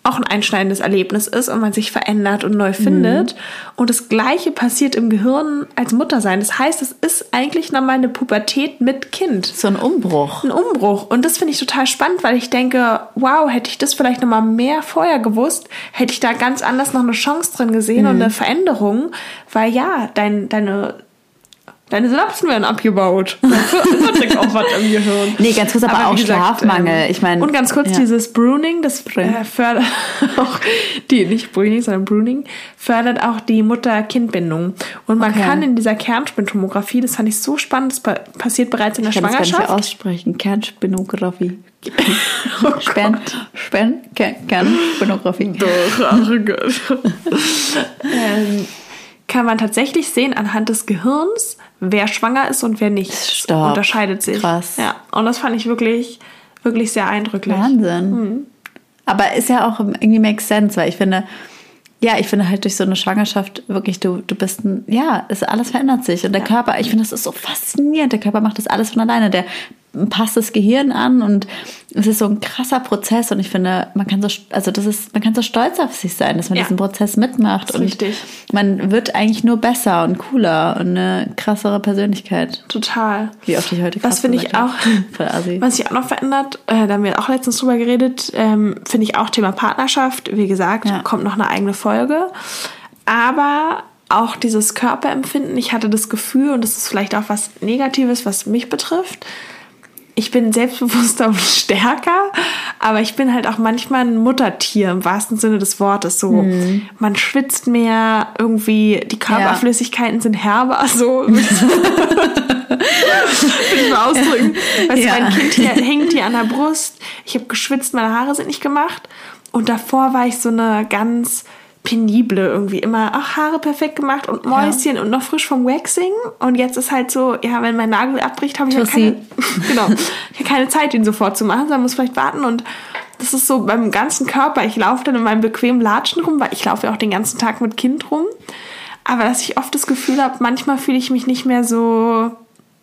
auch ein einschneidendes Erlebnis ist und man sich verändert und neu findet. Mhm. Und das Gleiche passiert im Gehirn als Muttersein. Das heißt, es ist eigentlich nochmal eine Pubertät mit Kind. So ein Umbruch. Ein Umbruch. Und das finde ich total spannend, weil ich denke, wow, hätte ich das vielleicht nochmal mehr vorher gewusst, hätte ich da ganz anders noch eine Chance drin gesehen mhm. und eine Veränderung. Weil ja, dein, deine Deine Synapsen werden abgebaut. Das auch was im Gehirn. Nee, ganz kurz, aber, aber auch gesagt, Schlafmangel. Ähm, ich meine. Und ganz kurz ja. dieses Bruning, das äh, fördert auch die nicht Breeding, sondern Bruning, fördert auch die Mutter-Kind-Bindung. Und man okay. kann in dieser Kernspintomographie, das fand ich so spannend, das passiert bereits in der ich kann Schwangerschaft. Das gar nicht aussprechen. Kernspinographie. oh Spen, Spen, Kernspinographie. Doch, ach Gott. ähm, kann man tatsächlich sehen anhand des Gehirns, wer schwanger ist und wer nicht. Stop. Unterscheidet sich. Krass. Ja, und das fand ich wirklich, wirklich sehr eindrücklich. Wahnsinn. Mhm. Aber ist ja auch irgendwie makes sense, weil ich finde, ja, ich finde halt durch so eine Schwangerschaft wirklich, du, du bist ein, ja, es, alles verändert sich. Und der ja. Körper, ich finde, das ist so faszinierend. Der Körper macht das alles von alleine. Der passt das Gehirn an und es ist so ein krasser Prozess und ich finde, man kann so, also das ist, man kann so stolz auf sich sein, dass man ja. diesen Prozess mitmacht und richtig. man wird eigentlich nur besser und cooler und eine krassere Persönlichkeit. Total. Wie oft ich heute Was finde ich auch, was sich auch noch verändert, äh, da haben wir auch letztens drüber geredet, ähm, finde ich auch Thema Partnerschaft. Wie gesagt, ja. kommt noch eine eigene Folge. Aber auch dieses Körperempfinden, ich hatte das Gefühl, und das ist vielleicht auch was Negatives, was mich betrifft, ich bin selbstbewusster und stärker, aber ich bin halt auch manchmal ein Muttertier im wahrsten Sinne des Wortes. So, mhm. man schwitzt mehr, irgendwie die Körperflüssigkeiten ja. sind herber, so. Will ich mal ausdrücken. Weißt ja. du, mein Kind hier, hängt hier an der Brust. Ich habe geschwitzt, meine Haare sind nicht gemacht. Und davor war ich so eine ganz penible irgendwie immer, ach, Haare perfekt gemacht und Mäuschen ja. und noch frisch vom Waxing. Und jetzt ist halt so, ja, wenn mein Nagel abbricht, habe ich ja keine, genau, ich keine Zeit, ihn sofort zu machen, sondern muss vielleicht warten. Und das ist so beim ganzen Körper. Ich laufe dann in meinem bequemen Latschen rum, weil ich laufe ja auch den ganzen Tag mit Kind rum. Aber dass ich oft das Gefühl habe, manchmal fühle ich mich nicht mehr so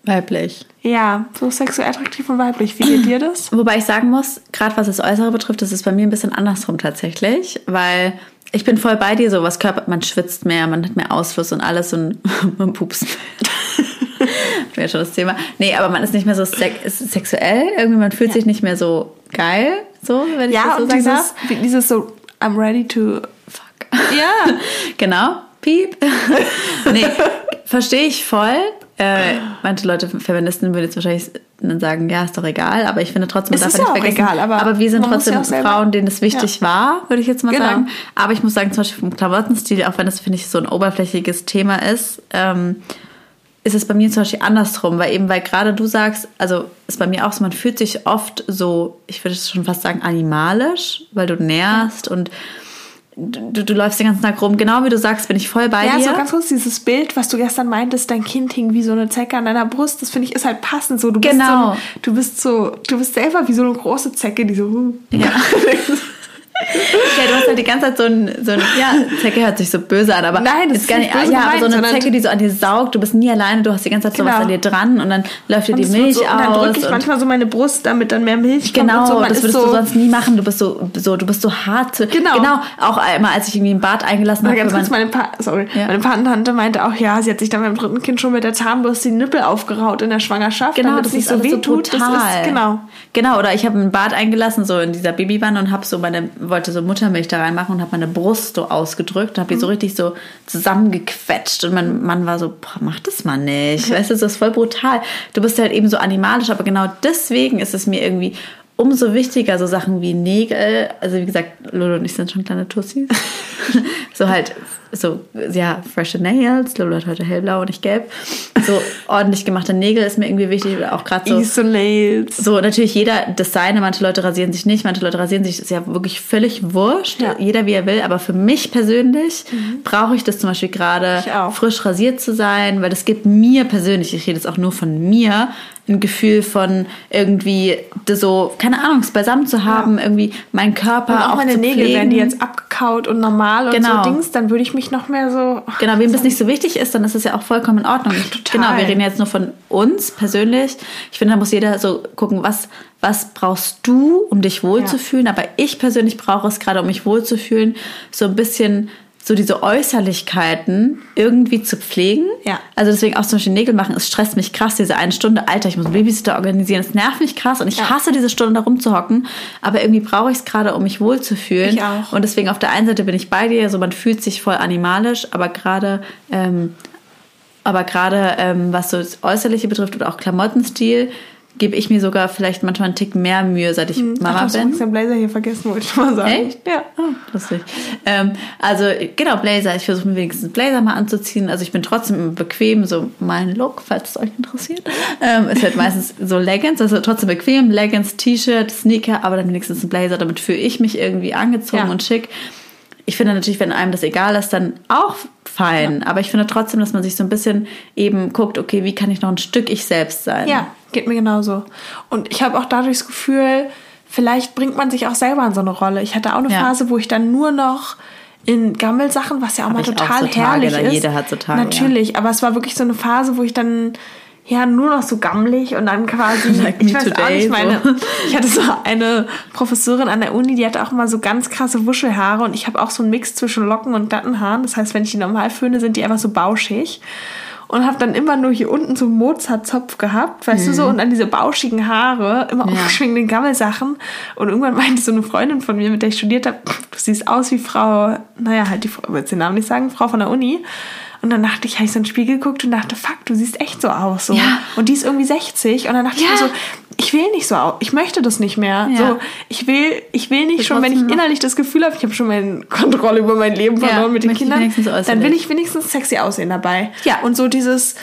weiblich. Ja, so sexuell attraktiv und weiblich. Wie geht dir das? Wobei ich sagen muss, gerade was das Äußere betrifft, das ist bei mir ein bisschen andersrum tatsächlich, weil ich bin voll bei dir, so was Körper, man schwitzt mehr, man hat mehr Ausfluss und alles und man pupst. wäre schon das Thema. Nee, aber man ist nicht mehr so sex sexuell, irgendwie man fühlt ja. sich nicht mehr so geil, so, wenn ich ja, das so sagen dieses, darf. dieses so, I'm ready to fuck. Ja, genau. Piep. nee, verstehe ich voll. Äh, manche Leute, Feministen, würden jetzt wahrscheinlich dann sagen, ja, ist doch egal, aber ich finde trotzdem, man darf nicht vergessen. Egal, aber, aber wir sind trotzdem ja Frauen, denen es wichtig ja. war, würde ich jetzt mal genau. sagen. Aber ich muss sagen, zum Beispiel vom Klamottenstil, auch wenn das, finde ich, so ein oberflächliches Thema ist, ähm, ist es bei mir zum Beispiel andersrum, weil eben, weil gerade du sagst, also ist bei mir auch so, man fühlt sich oft so, ich würde schon fast sagen, animalisch, weil du nährst und du, du läufst den ganzen Tag rum. Genau wie du sagst, bin ich voll bei ja, dir. Ja, so ganz kurz dieses Bild, was du gestern meintest, dein Kind hing wie so eine Zecke an deiner Brust. Das finde ich ist halt passend so. Du genau. Bist so, du bist so, du bist selber wie so eine große Zecke, die so. Uh, ja. ja, du hast halt die ganze Zeit so ein, so ein ja, Zecke hört sich so böse an, aber Nein, das ist gar nicht, böse ja, aber so eine Zecke, die so an dir saugt, du bist nie alleine, du hast die ganze Zeit genau. sowas an dir dran und dann läuft dir die Milch so, aus. Und dann drücke ich manchmal so meine Brust, damit dann mehr Milch genau, kommt. Genau, das würdest so du sonst nie machen, du bist so, so, du bist so hart. Genau. Genau, auch einmal, als ich irgendwie im Bad eingelassen habe. Ganz kurz, meine, pa sorry, ja. meine Patentante meinte auch, ja, sie hat sich dann beim dritten Kind schon mit der Zahnbürste die Nippel aufgeraut in der Schwangerschaft, genau, damit es nicht so weh tut. So genau. Genau, oder ich habe ein Bad eingelassen, so in dieser Babywanne und habe so meine, wollte so Muttermilch da reinmachen und habe meine Brust so ausgedrückt, habe die so mhm. richtig so zusammengequetscht und mein Mann war so, boah, mach das mal nicht, weißt du, das ist voll brutal. Du bist halt eben so animalisch, aber genau deswegen ist es mir irgendwie umso wichtiger, so Sachen wie Nägel, also wie gesagt, Lolo und ich sind schon kleine Tussis, so halt so, ja, frische Nails, Lola hat heute hellblau und nicht gelb. So ordentlich gemachte Nägel ist mir irgendwie wichtig, auch gerade so. Easter Nails. So, natürlich jeder seine, manche Leute rasieren sich nicht, manche Leute rasieren sich, ist ja wirklich völlig wurscht, ja. jeder wie er will, aber für mich persönlich mhm. brauche ich das zum Beispiel gerade, frisch rasiert zu sein, weil das gibt mir persönlich, ich rede jetzt auch nur von mir, ein Gefühl von irgendwie so, keine Ahnung, es beisammen zu haben, ja. irgendwie meinen Körper. Und auch, auch meine Nägel werden die jetzt abgekaut und normal genau. und so Dings, dann würde ich mich noch mehr so. Ach, genau, wem das nicht so wichtig ist, dann ist es ja auch vollkommen in Ordnung. Total. Genau, wir reden jetzt nur von uns persönlich. Ich finde, da muss jeder so gucken, was, was brauchst du, um dich wohlzufühlen. Ja. Aber ich persönlich brauche es gerade, um mich wohlzufühlen, so ein bisschen so diese Äußerlichkeiten irgendwie zu pflegen. Ja. Also deswegen auch zum Beispiel Nägel machen, es stresst mich krass, diese eine Stunde. Alter, ich muss einen Babysitter organisieren, es nervt mich krass und ich ja. hasse diese Stunde da rumzuhocken. Aber irgendwie brauche ich es gerade, um mich wohlzufühlen. Ich auch. Und deswegen auf der einen Seite bin ich bei dir, so man fühlt sich voll animalisch, aber gerade ähm, aber gerade ähm, was so das Äußerliche betrifft oder auch Klamottenstil, gebe ich mir sogar vielleicht manchmal einen Tick mehr Mühe, seit ich hm. Mama Ach, bin. Ich den Blazer hier vergessen, wollte ich mal sagen. Echt? Ja. Oh, lustig. Ähm, also genau, Blazer. Ich versuche mir wenigstens Blazer mal anzuziehen. Also ich bin trotzdem bequem, so mein Look, falls es euch interessiert. Ähm, es wird meistens so Leggings, also trotzdem bequem, Leggings, T-Shirt, Sneaker, aber dann wenigstens ein Blazer. Damit fühle ich mich irgendwie angezogen ja. und schick. Ich finde natürlich, wenn einem das egal ist, dann auch fein. Ja. Aber ich finde trotzdem, dass man sich so ein bisschen eben guckt, okay, wie kann ich noch ein Stück ich selbst sein? Ja, geht mir genauso. Und ich habe auch dadurch das Gefühl, vielleicht bringt man sich auch selber in so eine Rolle. Ich hatte auch eine ja. Phase, wo ich dann nur noch in Gammelsachen, was ja auch Hab mal total auch so herrlich Tage, ist. Jeder hat so Tage. Natürlich, ja. aber es war wirklich so eine Phase, wo ich dann ja nur noch so gammelig und dann quasi like ich weiß today, auch nicht meine so. ich hatte so eine Professorin an der Uni die hatte auch immer so ganz krasse Wuschelhaare und ich habe auch so einen Mix zwischen Locken und glatten Haaren das heißt wenn ich die normal föhne sind die einfach so bauschig und habe dann immer nur hier unten so einen Mozart-Zopf gehabt, weißt mhm. du so, und dann diese bauschigen Haare, immer ja. aufschwingende Gammelsachen. Und irgendwann meinte so eine Freundin von mir, mit der ich studiert habe, du siehst aus wie Frau, naja, halt die Frau, ich will den Namen nicht sagen, Frau von der Uni. Und dann dachte ich, habe ich so in den Spiegel geguckt und dachte, fuck, du siehst echt so aus. So. Ja. Und die ist irgendwie 60. Und dann dachte ja. ich mir so, ich will nicht so aus. Ich möchte das nicht mehr. Ja. So, ich will, ich will nicht ich schon, wenn ich innerlich das Gefühl habe, ich habe schon meine Kontrolle über mein Leben verloren mit den Kindern, dann will ich wenigstens sexy aussehen dabei. Ja. Und so dieses,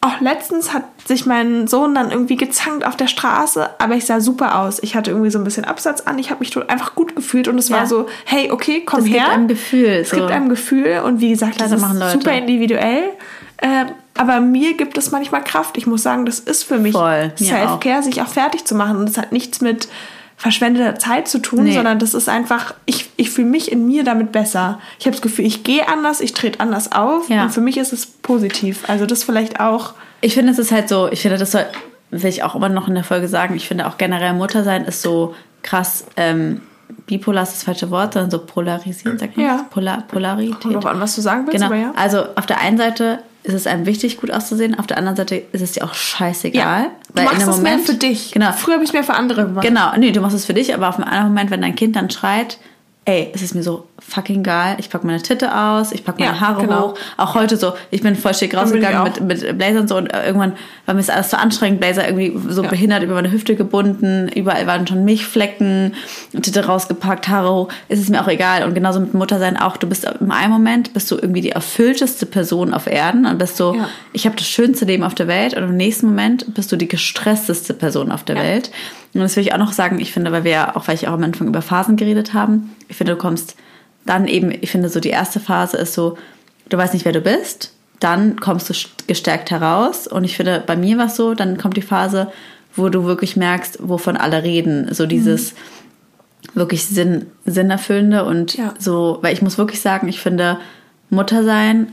auch letztens hat sich mein Sohn dann irgendwie gezankt auf der Straße, aber ich sah super aus. Ich hatte irgendwie so ein bisschen Absatz an, ich habe mich einfach gut gefühlt und es ja. war so, hey, okay, komm das her. Es gibt einem Gefühl. Es so. gibt einem Gefühl und wie gesagt, das ist super individuell. Äh, aber mir gibt es manchmal Kraft. Ich muss sagen, das ist für mich Self-Care, sich auch fertig zu machen. Und das hat nichts mit verschwendeter Zeit zu tun, nee. sondern das ist einfach, ich, ich fühle mich in mir damit besser. Ich habe das Gefühl, ich gehe anders, ich trete anders auf ja. und für mich ist es positiv. Also das vielleicht auch. Ich finde, es ist halt so, ich finde, das soll, will ich auch immer noch in der Folge sagen, ich finde auch generell Mutter sein ist so krass, ähm, bipolar ist das falsche Wort, sondern so polarisiert, sagt man ja. Polar, Polarität. Kommt drauf an, was du sagen willst, genau. Ja. Also auf der einen Seite ist es einem wichtig, gut auszusehen. Auf der anderen Seite ist es dir auch scheißegal. Ja, du machst es mehr für dich. Genau. Früher habe ich mehr für andere gemacht. Genau, nee, du machst es für dich, aber auf einem anderen Moment, wenn dein Kind dann schreit, ey, es ist mir so fucking geil. Ich packe meine Titte aus, ich packe meine ja, Haare genau. hoch. Auch heute so, ich bin voll schick rausgegangen mit, mit Blazer und so und irgendwann war mir das alles so anstrengend. Blazer irgendwie so ja. behindert über meine Hüfte gebunden, überall waren schon Milchflecken, Titte rausgepackt, Haare hoch. Es ist mir auch egal. Und genauso mit Muttersein auch. Du bist im einen Moment bist du irgendwie die erfüllteste Person auf Erden und bist so, ja. ich habe das schönste Leben auf der Welt und im nächsten Moment bist du die gestressteste Person auf der Welt. Und das will ich auch noch sagen, ich finde, weil wir ja auch, weil ich auch am Anfang über Phasen geredet haben, ich finde, du kommst dann eben, ich finde, so die erste Phase ist so, du weißt nicht, wer du bist, dann kommst du gestärkt heraus. Und ich finde, bei mir war es so, dann kommt die Phase, wo du wirklich merkst, wovon alle reden. So dieses mhm. wirklich Sinn, Sinnerfüllende und ja. so, weil ich muss wirklich sagen, ich finde, Mutter sein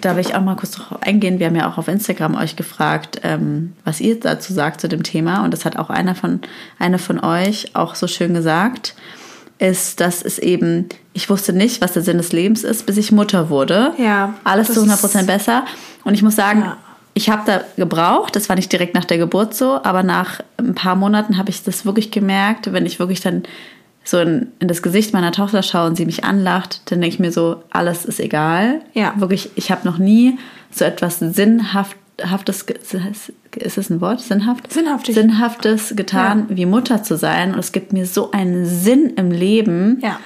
da will ich auch mal kurz drauf eingehen. Wir haben ja auch auf Instagram euch gefragt, ähm, was ihr dazu sagt zu dem Thema. Und das hat auch einer von, eine von euch auch so schön gesagt, ist, dass es eben, ich wusste nicht, was der Sinn des Lebens ist, bis ich Mutter wurde. Ja. Alles zu 100 Prozent besser. Und ich muss sagen, ja. ich habe da gebraucht, das war nicht direkt nach der Geburt so, aber nach ein paar Monaten habe ich das wirklich gemerkt, wenn ich wirklich dann so in, in, das Gesicht meiner Tochter schaue und sie mich anlacht, dann denke ich mir so, alles ist egal. Ja. Wirklich, ich habe noch nie so etwas Sinnhaftes, ist es ein Wort? Sinnhaft? Sinnhaftig. Sinnhaftes getan, ja. wie Mutter zu sein. Und es gibt mir so einen Sinn im Leben. Ja.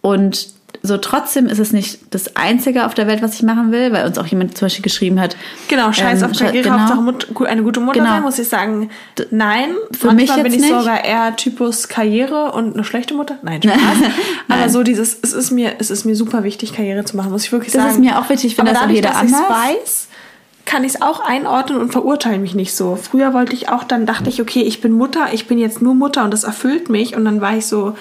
Und so trotzdem ist es nicht das Einzige auf der Welt, was ich machen will, weil uns auch jemand zum Beispiel geschrieben hat. Genau, scheiß ähm, auf Karriere, genau, eine gute Mutter genau. sein, muss ich sagen, nein. Für Manchmal mich bin ich nicht. sogar eher Typus Karriere und eine schlechte Mutter. Nein, Spaß. Aber so dieses, es ist mir, es ist mir super wichtig, Karriere zu machen, muss ich wirklich das sagen. Das ist mir auch wichtig, wenn das dadurch, jeder dass anders weiß, kann ich es auch einordnen und verurteile mich nicht so. Früher wollte ich auch, dann dachte ich, okay, ich bin Mutter, ich bin jetzt nur Mutter und das erfüllt mich. Und dann war ich so,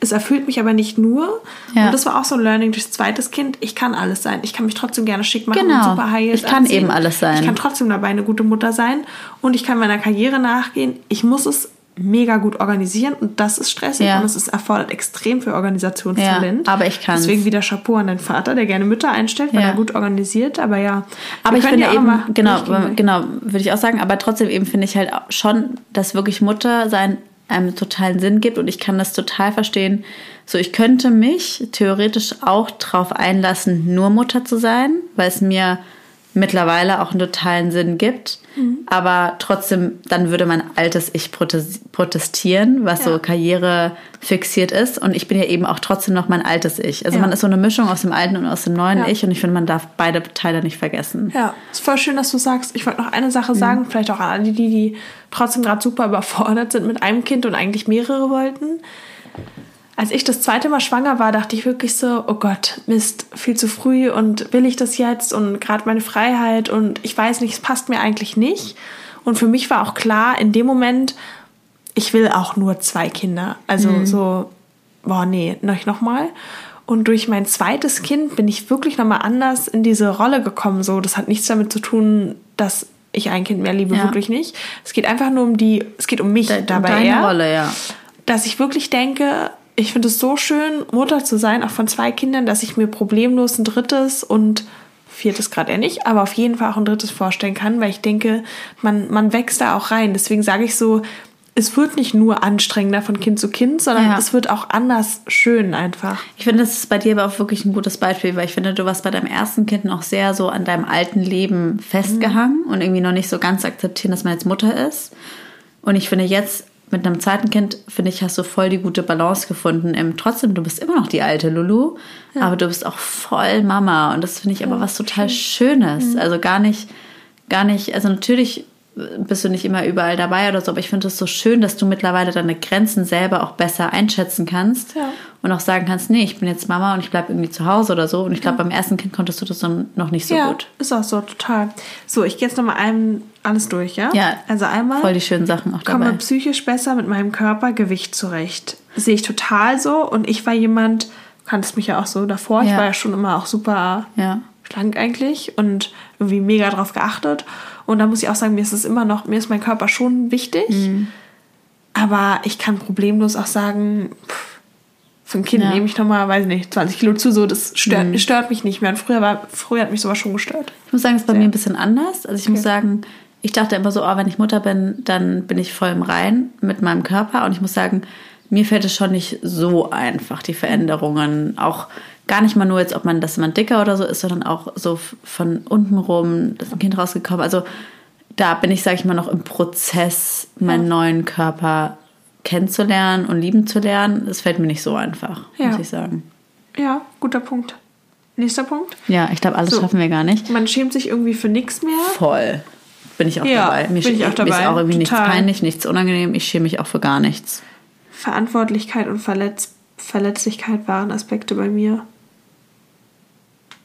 es erfüllt mich aber nicht nur. Ja. Und das war auch so ein Learning durchs zweites Kind. Ich kann alles sein. Ich kann mich trotzdem gerne schick machen genau. und super heil Ich kann anziehen. eben alles sein. Ich kann trotzdem dabei eine gute Mutter sein und ich kann meiner Karriere nachgehen. Ich muss es mega gut organisieren und das ist stressig ja. und es ist, erfordert extrem viel Organisationstalent. Ja, aber ich kann Deswegen wieder Chapeau an deinen Vater, der gerne Mütter einstellt, weil ja. er gut organisiert, aber ja. Aber ich finde ja eben, genau, genau, würde ich auch sagen, aber trotzdem eben finde ich halt schon, dass wirklich Mutter sein einem totalen Sinn gibt und ich kann das total verstehen. So, ich könnte mich theoretisch auch darauf einlassen, nur Mutter zu sein, weil es mir mittlerweile auch einen totalen Sinn gibt. Mhm. Aber trotzdem, dann würde mein altes Ich protestieren, was ja. so Karriere fixiert ist. Und ich bin ja eben auch trotzdem noch mein altes Ich. Also ja. man ist so eine Mischung aus dem alten und aus dem neuen ja. Ich. Und ich finde, man darf beide Teile nicht vergessen. Ja, ist voll schön, dass du sagst. Ich wollte noch eine Sache sagen, mhm. vielleicht auch an alle die, die trotzdem gerade super überfordert sind mit einem Kind und eigentlich mehrere wollten als ich das zweite Mal schwanger war, dachte ich wirklich so, oh Gott, Mist, viel zu früh und will ich das jetzt und gerade meine Freiheit und ich weiß nicht, es passt mir eigentlich nicht. Und für mich war auch klar, in dem Moment, ich will auch nur zwei Kinder. Also mhm. so, boah, nee, noch, noch mal. Und durch mein zweites Kind bin ich wirklich nochmal anders in diese Rolle gekommen. So, das hat nichts damit zu tun, dass ich ein Kind mehr liebe, ja. wirklich nicht. Es geht einfach nur um die, es geht um mich De dabei. Deine eher, Rolle, ja. Dass ich wirklich denke, ich finde es so schön, Mutter zu sein, auch von zwei Kindern, dass ich mir problemlos ein drittes und viertes gerade eher nicht, aber auf jeden Fall auch ein drittes vorstellen kann, weil ich denke, man, man wächst da auch rein. Deswegen sage ich so, es wird nicht nur anstrengender von Kind zu Kind, sondern ja. es wird auch anders schön einfach. Ich finde, das ist bei dir aber auch wirklich ein gutes Beispiel, weil ich finde, du warst bei deinem ersten Kind noch sehr so an deinem alten Leben festgehangen mhm. und irgendwie noch nicht so ganz akzeptieren, dass man jetzt Mutter ist. Und ich finde, jetzt mit einem zweiten Kind, finde ich, hast du voll die gute Balance gefunden. Im, trotzdem, du bist immer noch die alte Lulu, ja. aber du bist auch voll Mama. Und das finde ich ja, aber was total schön. Schönes. Mhm. Also gar nicht, gar nicht, also natürlich bist du nicht immer überall dabei oder so, aber ich finde es so schön, dass du mittlerweile deine Grenzen selber auch besser einschätzen kannst ja. und auch sagen kannst, nee, ich bin jetzt Mama und ich bleibe irgendwie zu Hause oder so. Und ich glaube, beim ersten Kind konntest du das noch nicht so ja, gut. Ist auch so, total. So, ich gehe jetzt nochmal einem alles durch, ja? Ja. Also einmal. Voll die schönen Sachen auch dabei. Komme psychisch besser mit meinem Körpergewicht zurecht. Sehe ich total so. Und ich war jemand, kanntest mich ja auch so davor, ich war ja schon immer auch super schlank eigentlich und irgendwie mega drauf geachtet. Und da muss ich auch sagen, mir ist es immer noch, mir ist mein Körper schon wichtig. Mhm. Aber ich kann problemlos auch sagen, pff, für ein Kind ja. nehme ich nochmal, weiß nicht, 20 Kilo zu, so, das stört, mhm. stört mich nicht mehr. Und früher, war, früher hat mich sowas schon gestört. Ich muss sagen, es ist bei Sehr. mir ein bisschen anders. Also ich okay. muss sagen, ich dachte immer so, oh, wenn ich Mutter bin, dann bin ich voll im Rein mit meinem Körper. Und ich muss sagen, mir fällt es schon nicht so einfach, die Veränderungen auch gar nicht mal nur jetzt, ob man, dass man dicker oder so ist, sondern auch so von unten rum, das Kind rausgekommen. Also da bin ich, sage ich mal, noch im Prozess, meinen ja. neuen Körper kennenzulernen und lieben zu lernen. Das fällt mir nicht so einfach, ja. muss ich sagen. Ja, guter Punkt. Nächster Punkt. Ja, ich glaube, alles so. schaffen wir gar nicht. Man schämt sich irgendwie für nichts mehr. Voll. Bin ich auch ja, dabei. Mir bin ich auch dabei. Mir ist auch irgendwie Total. nichts peinlich, nichts unangenehm. Ich schäme mich auch für gar nichts. Verantwortlichkeit und Verletz Verletzlichkeit waren Aspekte bei mir.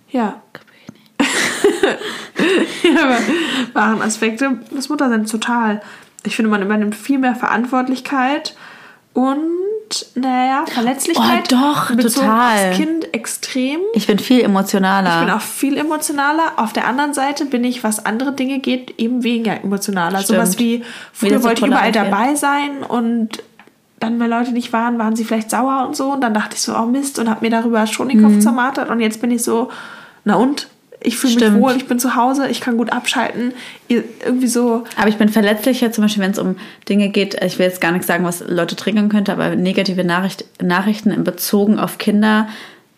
Ja. ja, aber waren Aspekte des Mutterseins total. Ich finde, man übernimmt viel mehr Verantwortlichkeit und naja, Verletzlichkeit. Oh, doch, total. Das Kind extrem. Ich bin viel emotionaler. Ich bin auch viel emotionaler. Auf der anderen Seite bin ich, was andere Dinge geht, eben weniger emotionaler. Stimmt. Sowas wie, früher wollte ich überall dabei sein und dann, wenn Leute nicht waren, waren sie vielleicht sauer und so. Und dann dachte ich so, oh Mist, und habe mir darüber schon den Kopf mhm. zermartert. Und jetzt bin ich so, na und? Ich fühle mich wohl, ich bin zu Hause, ich kann gut abschalten. Irgendwie so. Aber ich bin verletzlicher, zum Beispiel, wenn es um Dinge geht. Ich will jetzt gar nichts sagen, was Leute triggern könnte, aber negative Nachricht, Nachrichten in Bezug auf Kinder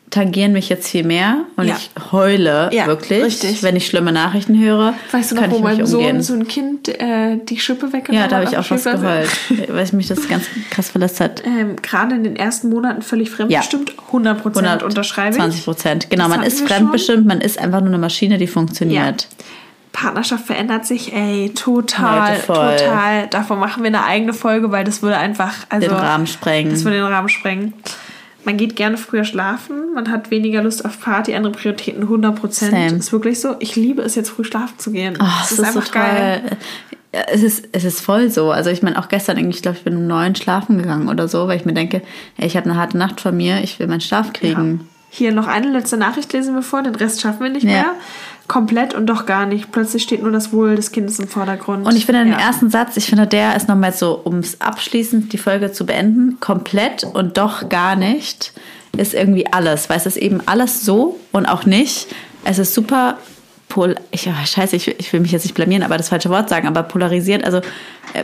tangieren mich jetzt viel mehr und ja. ich heule ja, wirklich, richtig. wenn ich schlimme Nachrichten höre. Weißt du noch, wo meinem Sohn so ein Kind äh, die Schippe weggenommen hat? Ja, da habe ich auch fast geheult, weil mich das ganz krass verletzt hat. Ähm, Gerade in den ersten Monaten völlig fremdbestimmt, ja. 100 Prozent unterschreibe ich. 20 Prozent, genau. Das man ist fremdbestimmt, man ist einfach nur eine Maschine, die funktioniert. Ja. Partnerschaft verändert sich, ey, total, total. Davon machen wir eine eigene Folge, weil das würde einfach also den Rahmen sprengen. Das würde den Rahmen sprengen man geht gerne früher schlafen, man hat weniger Lust auf Party, andere Prioritäten 100 Prozent. Ist wirklich so. Ich liebe es jetzt früh schlafen zu gehen. Oh, das, ist, ist einfach so geil. Es ist, es ist voll so. Also ich meine, auch gestern irgendwie, ich glaube, ich bin um neun schlafen gegangen oder so, weil ich mir denke, ey, ich habe eine harte Nacht von mir, ich will meinen Schlaf kriegen. Ja. Hier noch eine letzte Nachricht lesen wir vor, den Rest schaffen wir nicht ja. mehr komplett und doch gar nicht. Plötzlich steht nur das Wohl des Kindes im Vordergrund. Und ich finde den ja. ersten Satz, ich finde, der ist nochmal so, um es abschließend die Folge zu beenden, komplett und doch gar nicht ist irgendwie alles. Weil es ist eben alles so und auch nicht. Es ist super pol ich, oh, scheiße, ich, ich, will mich jetzt nicht blamieren, aber das falsche Wort sagen, aber polarisiert, also äh,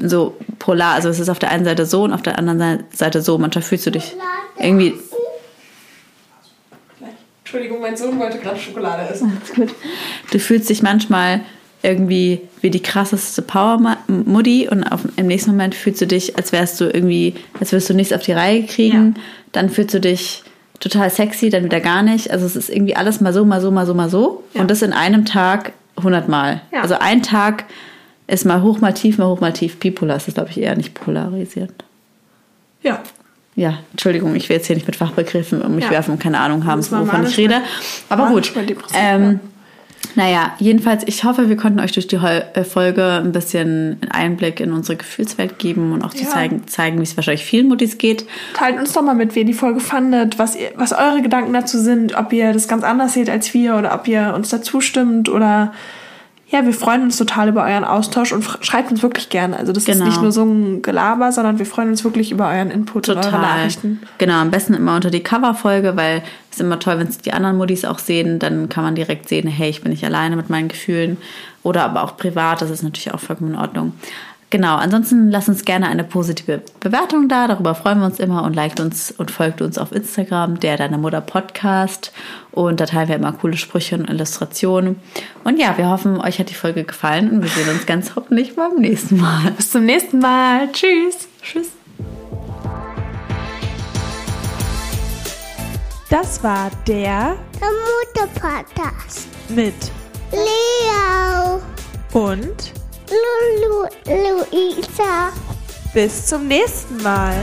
so polar, also es ist auf der einen Seite so und auf der anderen Seite so. Manchmal fühlst du dich irgendwie Entschuldigung, mein Sohn wollte gerade Schokolade essen. Alles gut. Du fühlst dich manchmal irgendwie wie die krasseste Power-Muddy und auf, im nächsten Moment fühlst du dich, als wärst du irgendwie, als würdest du nichts auf die Reihe kriegen. Ja. Dann fühlst du dich total sexy, dann wieder gar nicht. Also es ist irgendwie alles mal so, mal so, mal so, mal so. Ja. Und das in einem Tag 100 Mal. Ja. Also ein Tag ist mal hoch, mal tief, mal hoch, mal tief. Bipolar ist, glaube ich, eher nicht polarisiert. Ja. Ja, Entschuldigung, ich will jetzt hier nicht mit Fachbegriffen um mich ja. werfen und keine Ahnung haben, wovon ich rede. Aber gut. Ähm, naja, jedenfalls, ich hoffe, wir konnten euch durch die äh, Folge ein bisschen Einblick in unsere Gefühlswelt geben und auch ja. zeigen, zeigen wie es wahrscheinlich vielen Muttis geht. Teilt uns doch mal mit, wie ihr die Folge fandet, was, ihr, was eure Gedanken dazu sind, ob ihr das ganz anders seht als wir oder ob ihr uns dazu stimmt oder ja, wir freuen uns total über euren Austausch und schreibt uns wirklich gerne. Also das genau. ist nicht nur so ein Gelaber, sondern wir freuen uns wirklich über euren Input total. und eure Nachrichten. Genau, am besten immer unter die Coverfolge, weil es ist immer toll, wenn es die anderen Modis auch sehen, dann kann man direkt sehen, hey, ich bin nicht alleine mit meinen Gefühlen. Oder aber auch privat, das ist natürlich auch vollkommen in Ordnung. Genau, ansonsten lasst uns gerne eine positive Bewertung da, darüber freuen wir uns immer und liked uns und folgt uns auf Instagram, der Deine Mutter Podcast und da teilen wir immer coole Sprüche und Illustrationen. Und ja, wir hoffen, euch hat die Folge gefallen und wir sehen uns ganz hoffentlich beim nächsten Mal. Bis zum nächsten Mal. Tschüss. Tschüss. Das war der, der Mutter Podcast mit Leo und Lulu, Luisa. Bis zum nächsten Mal.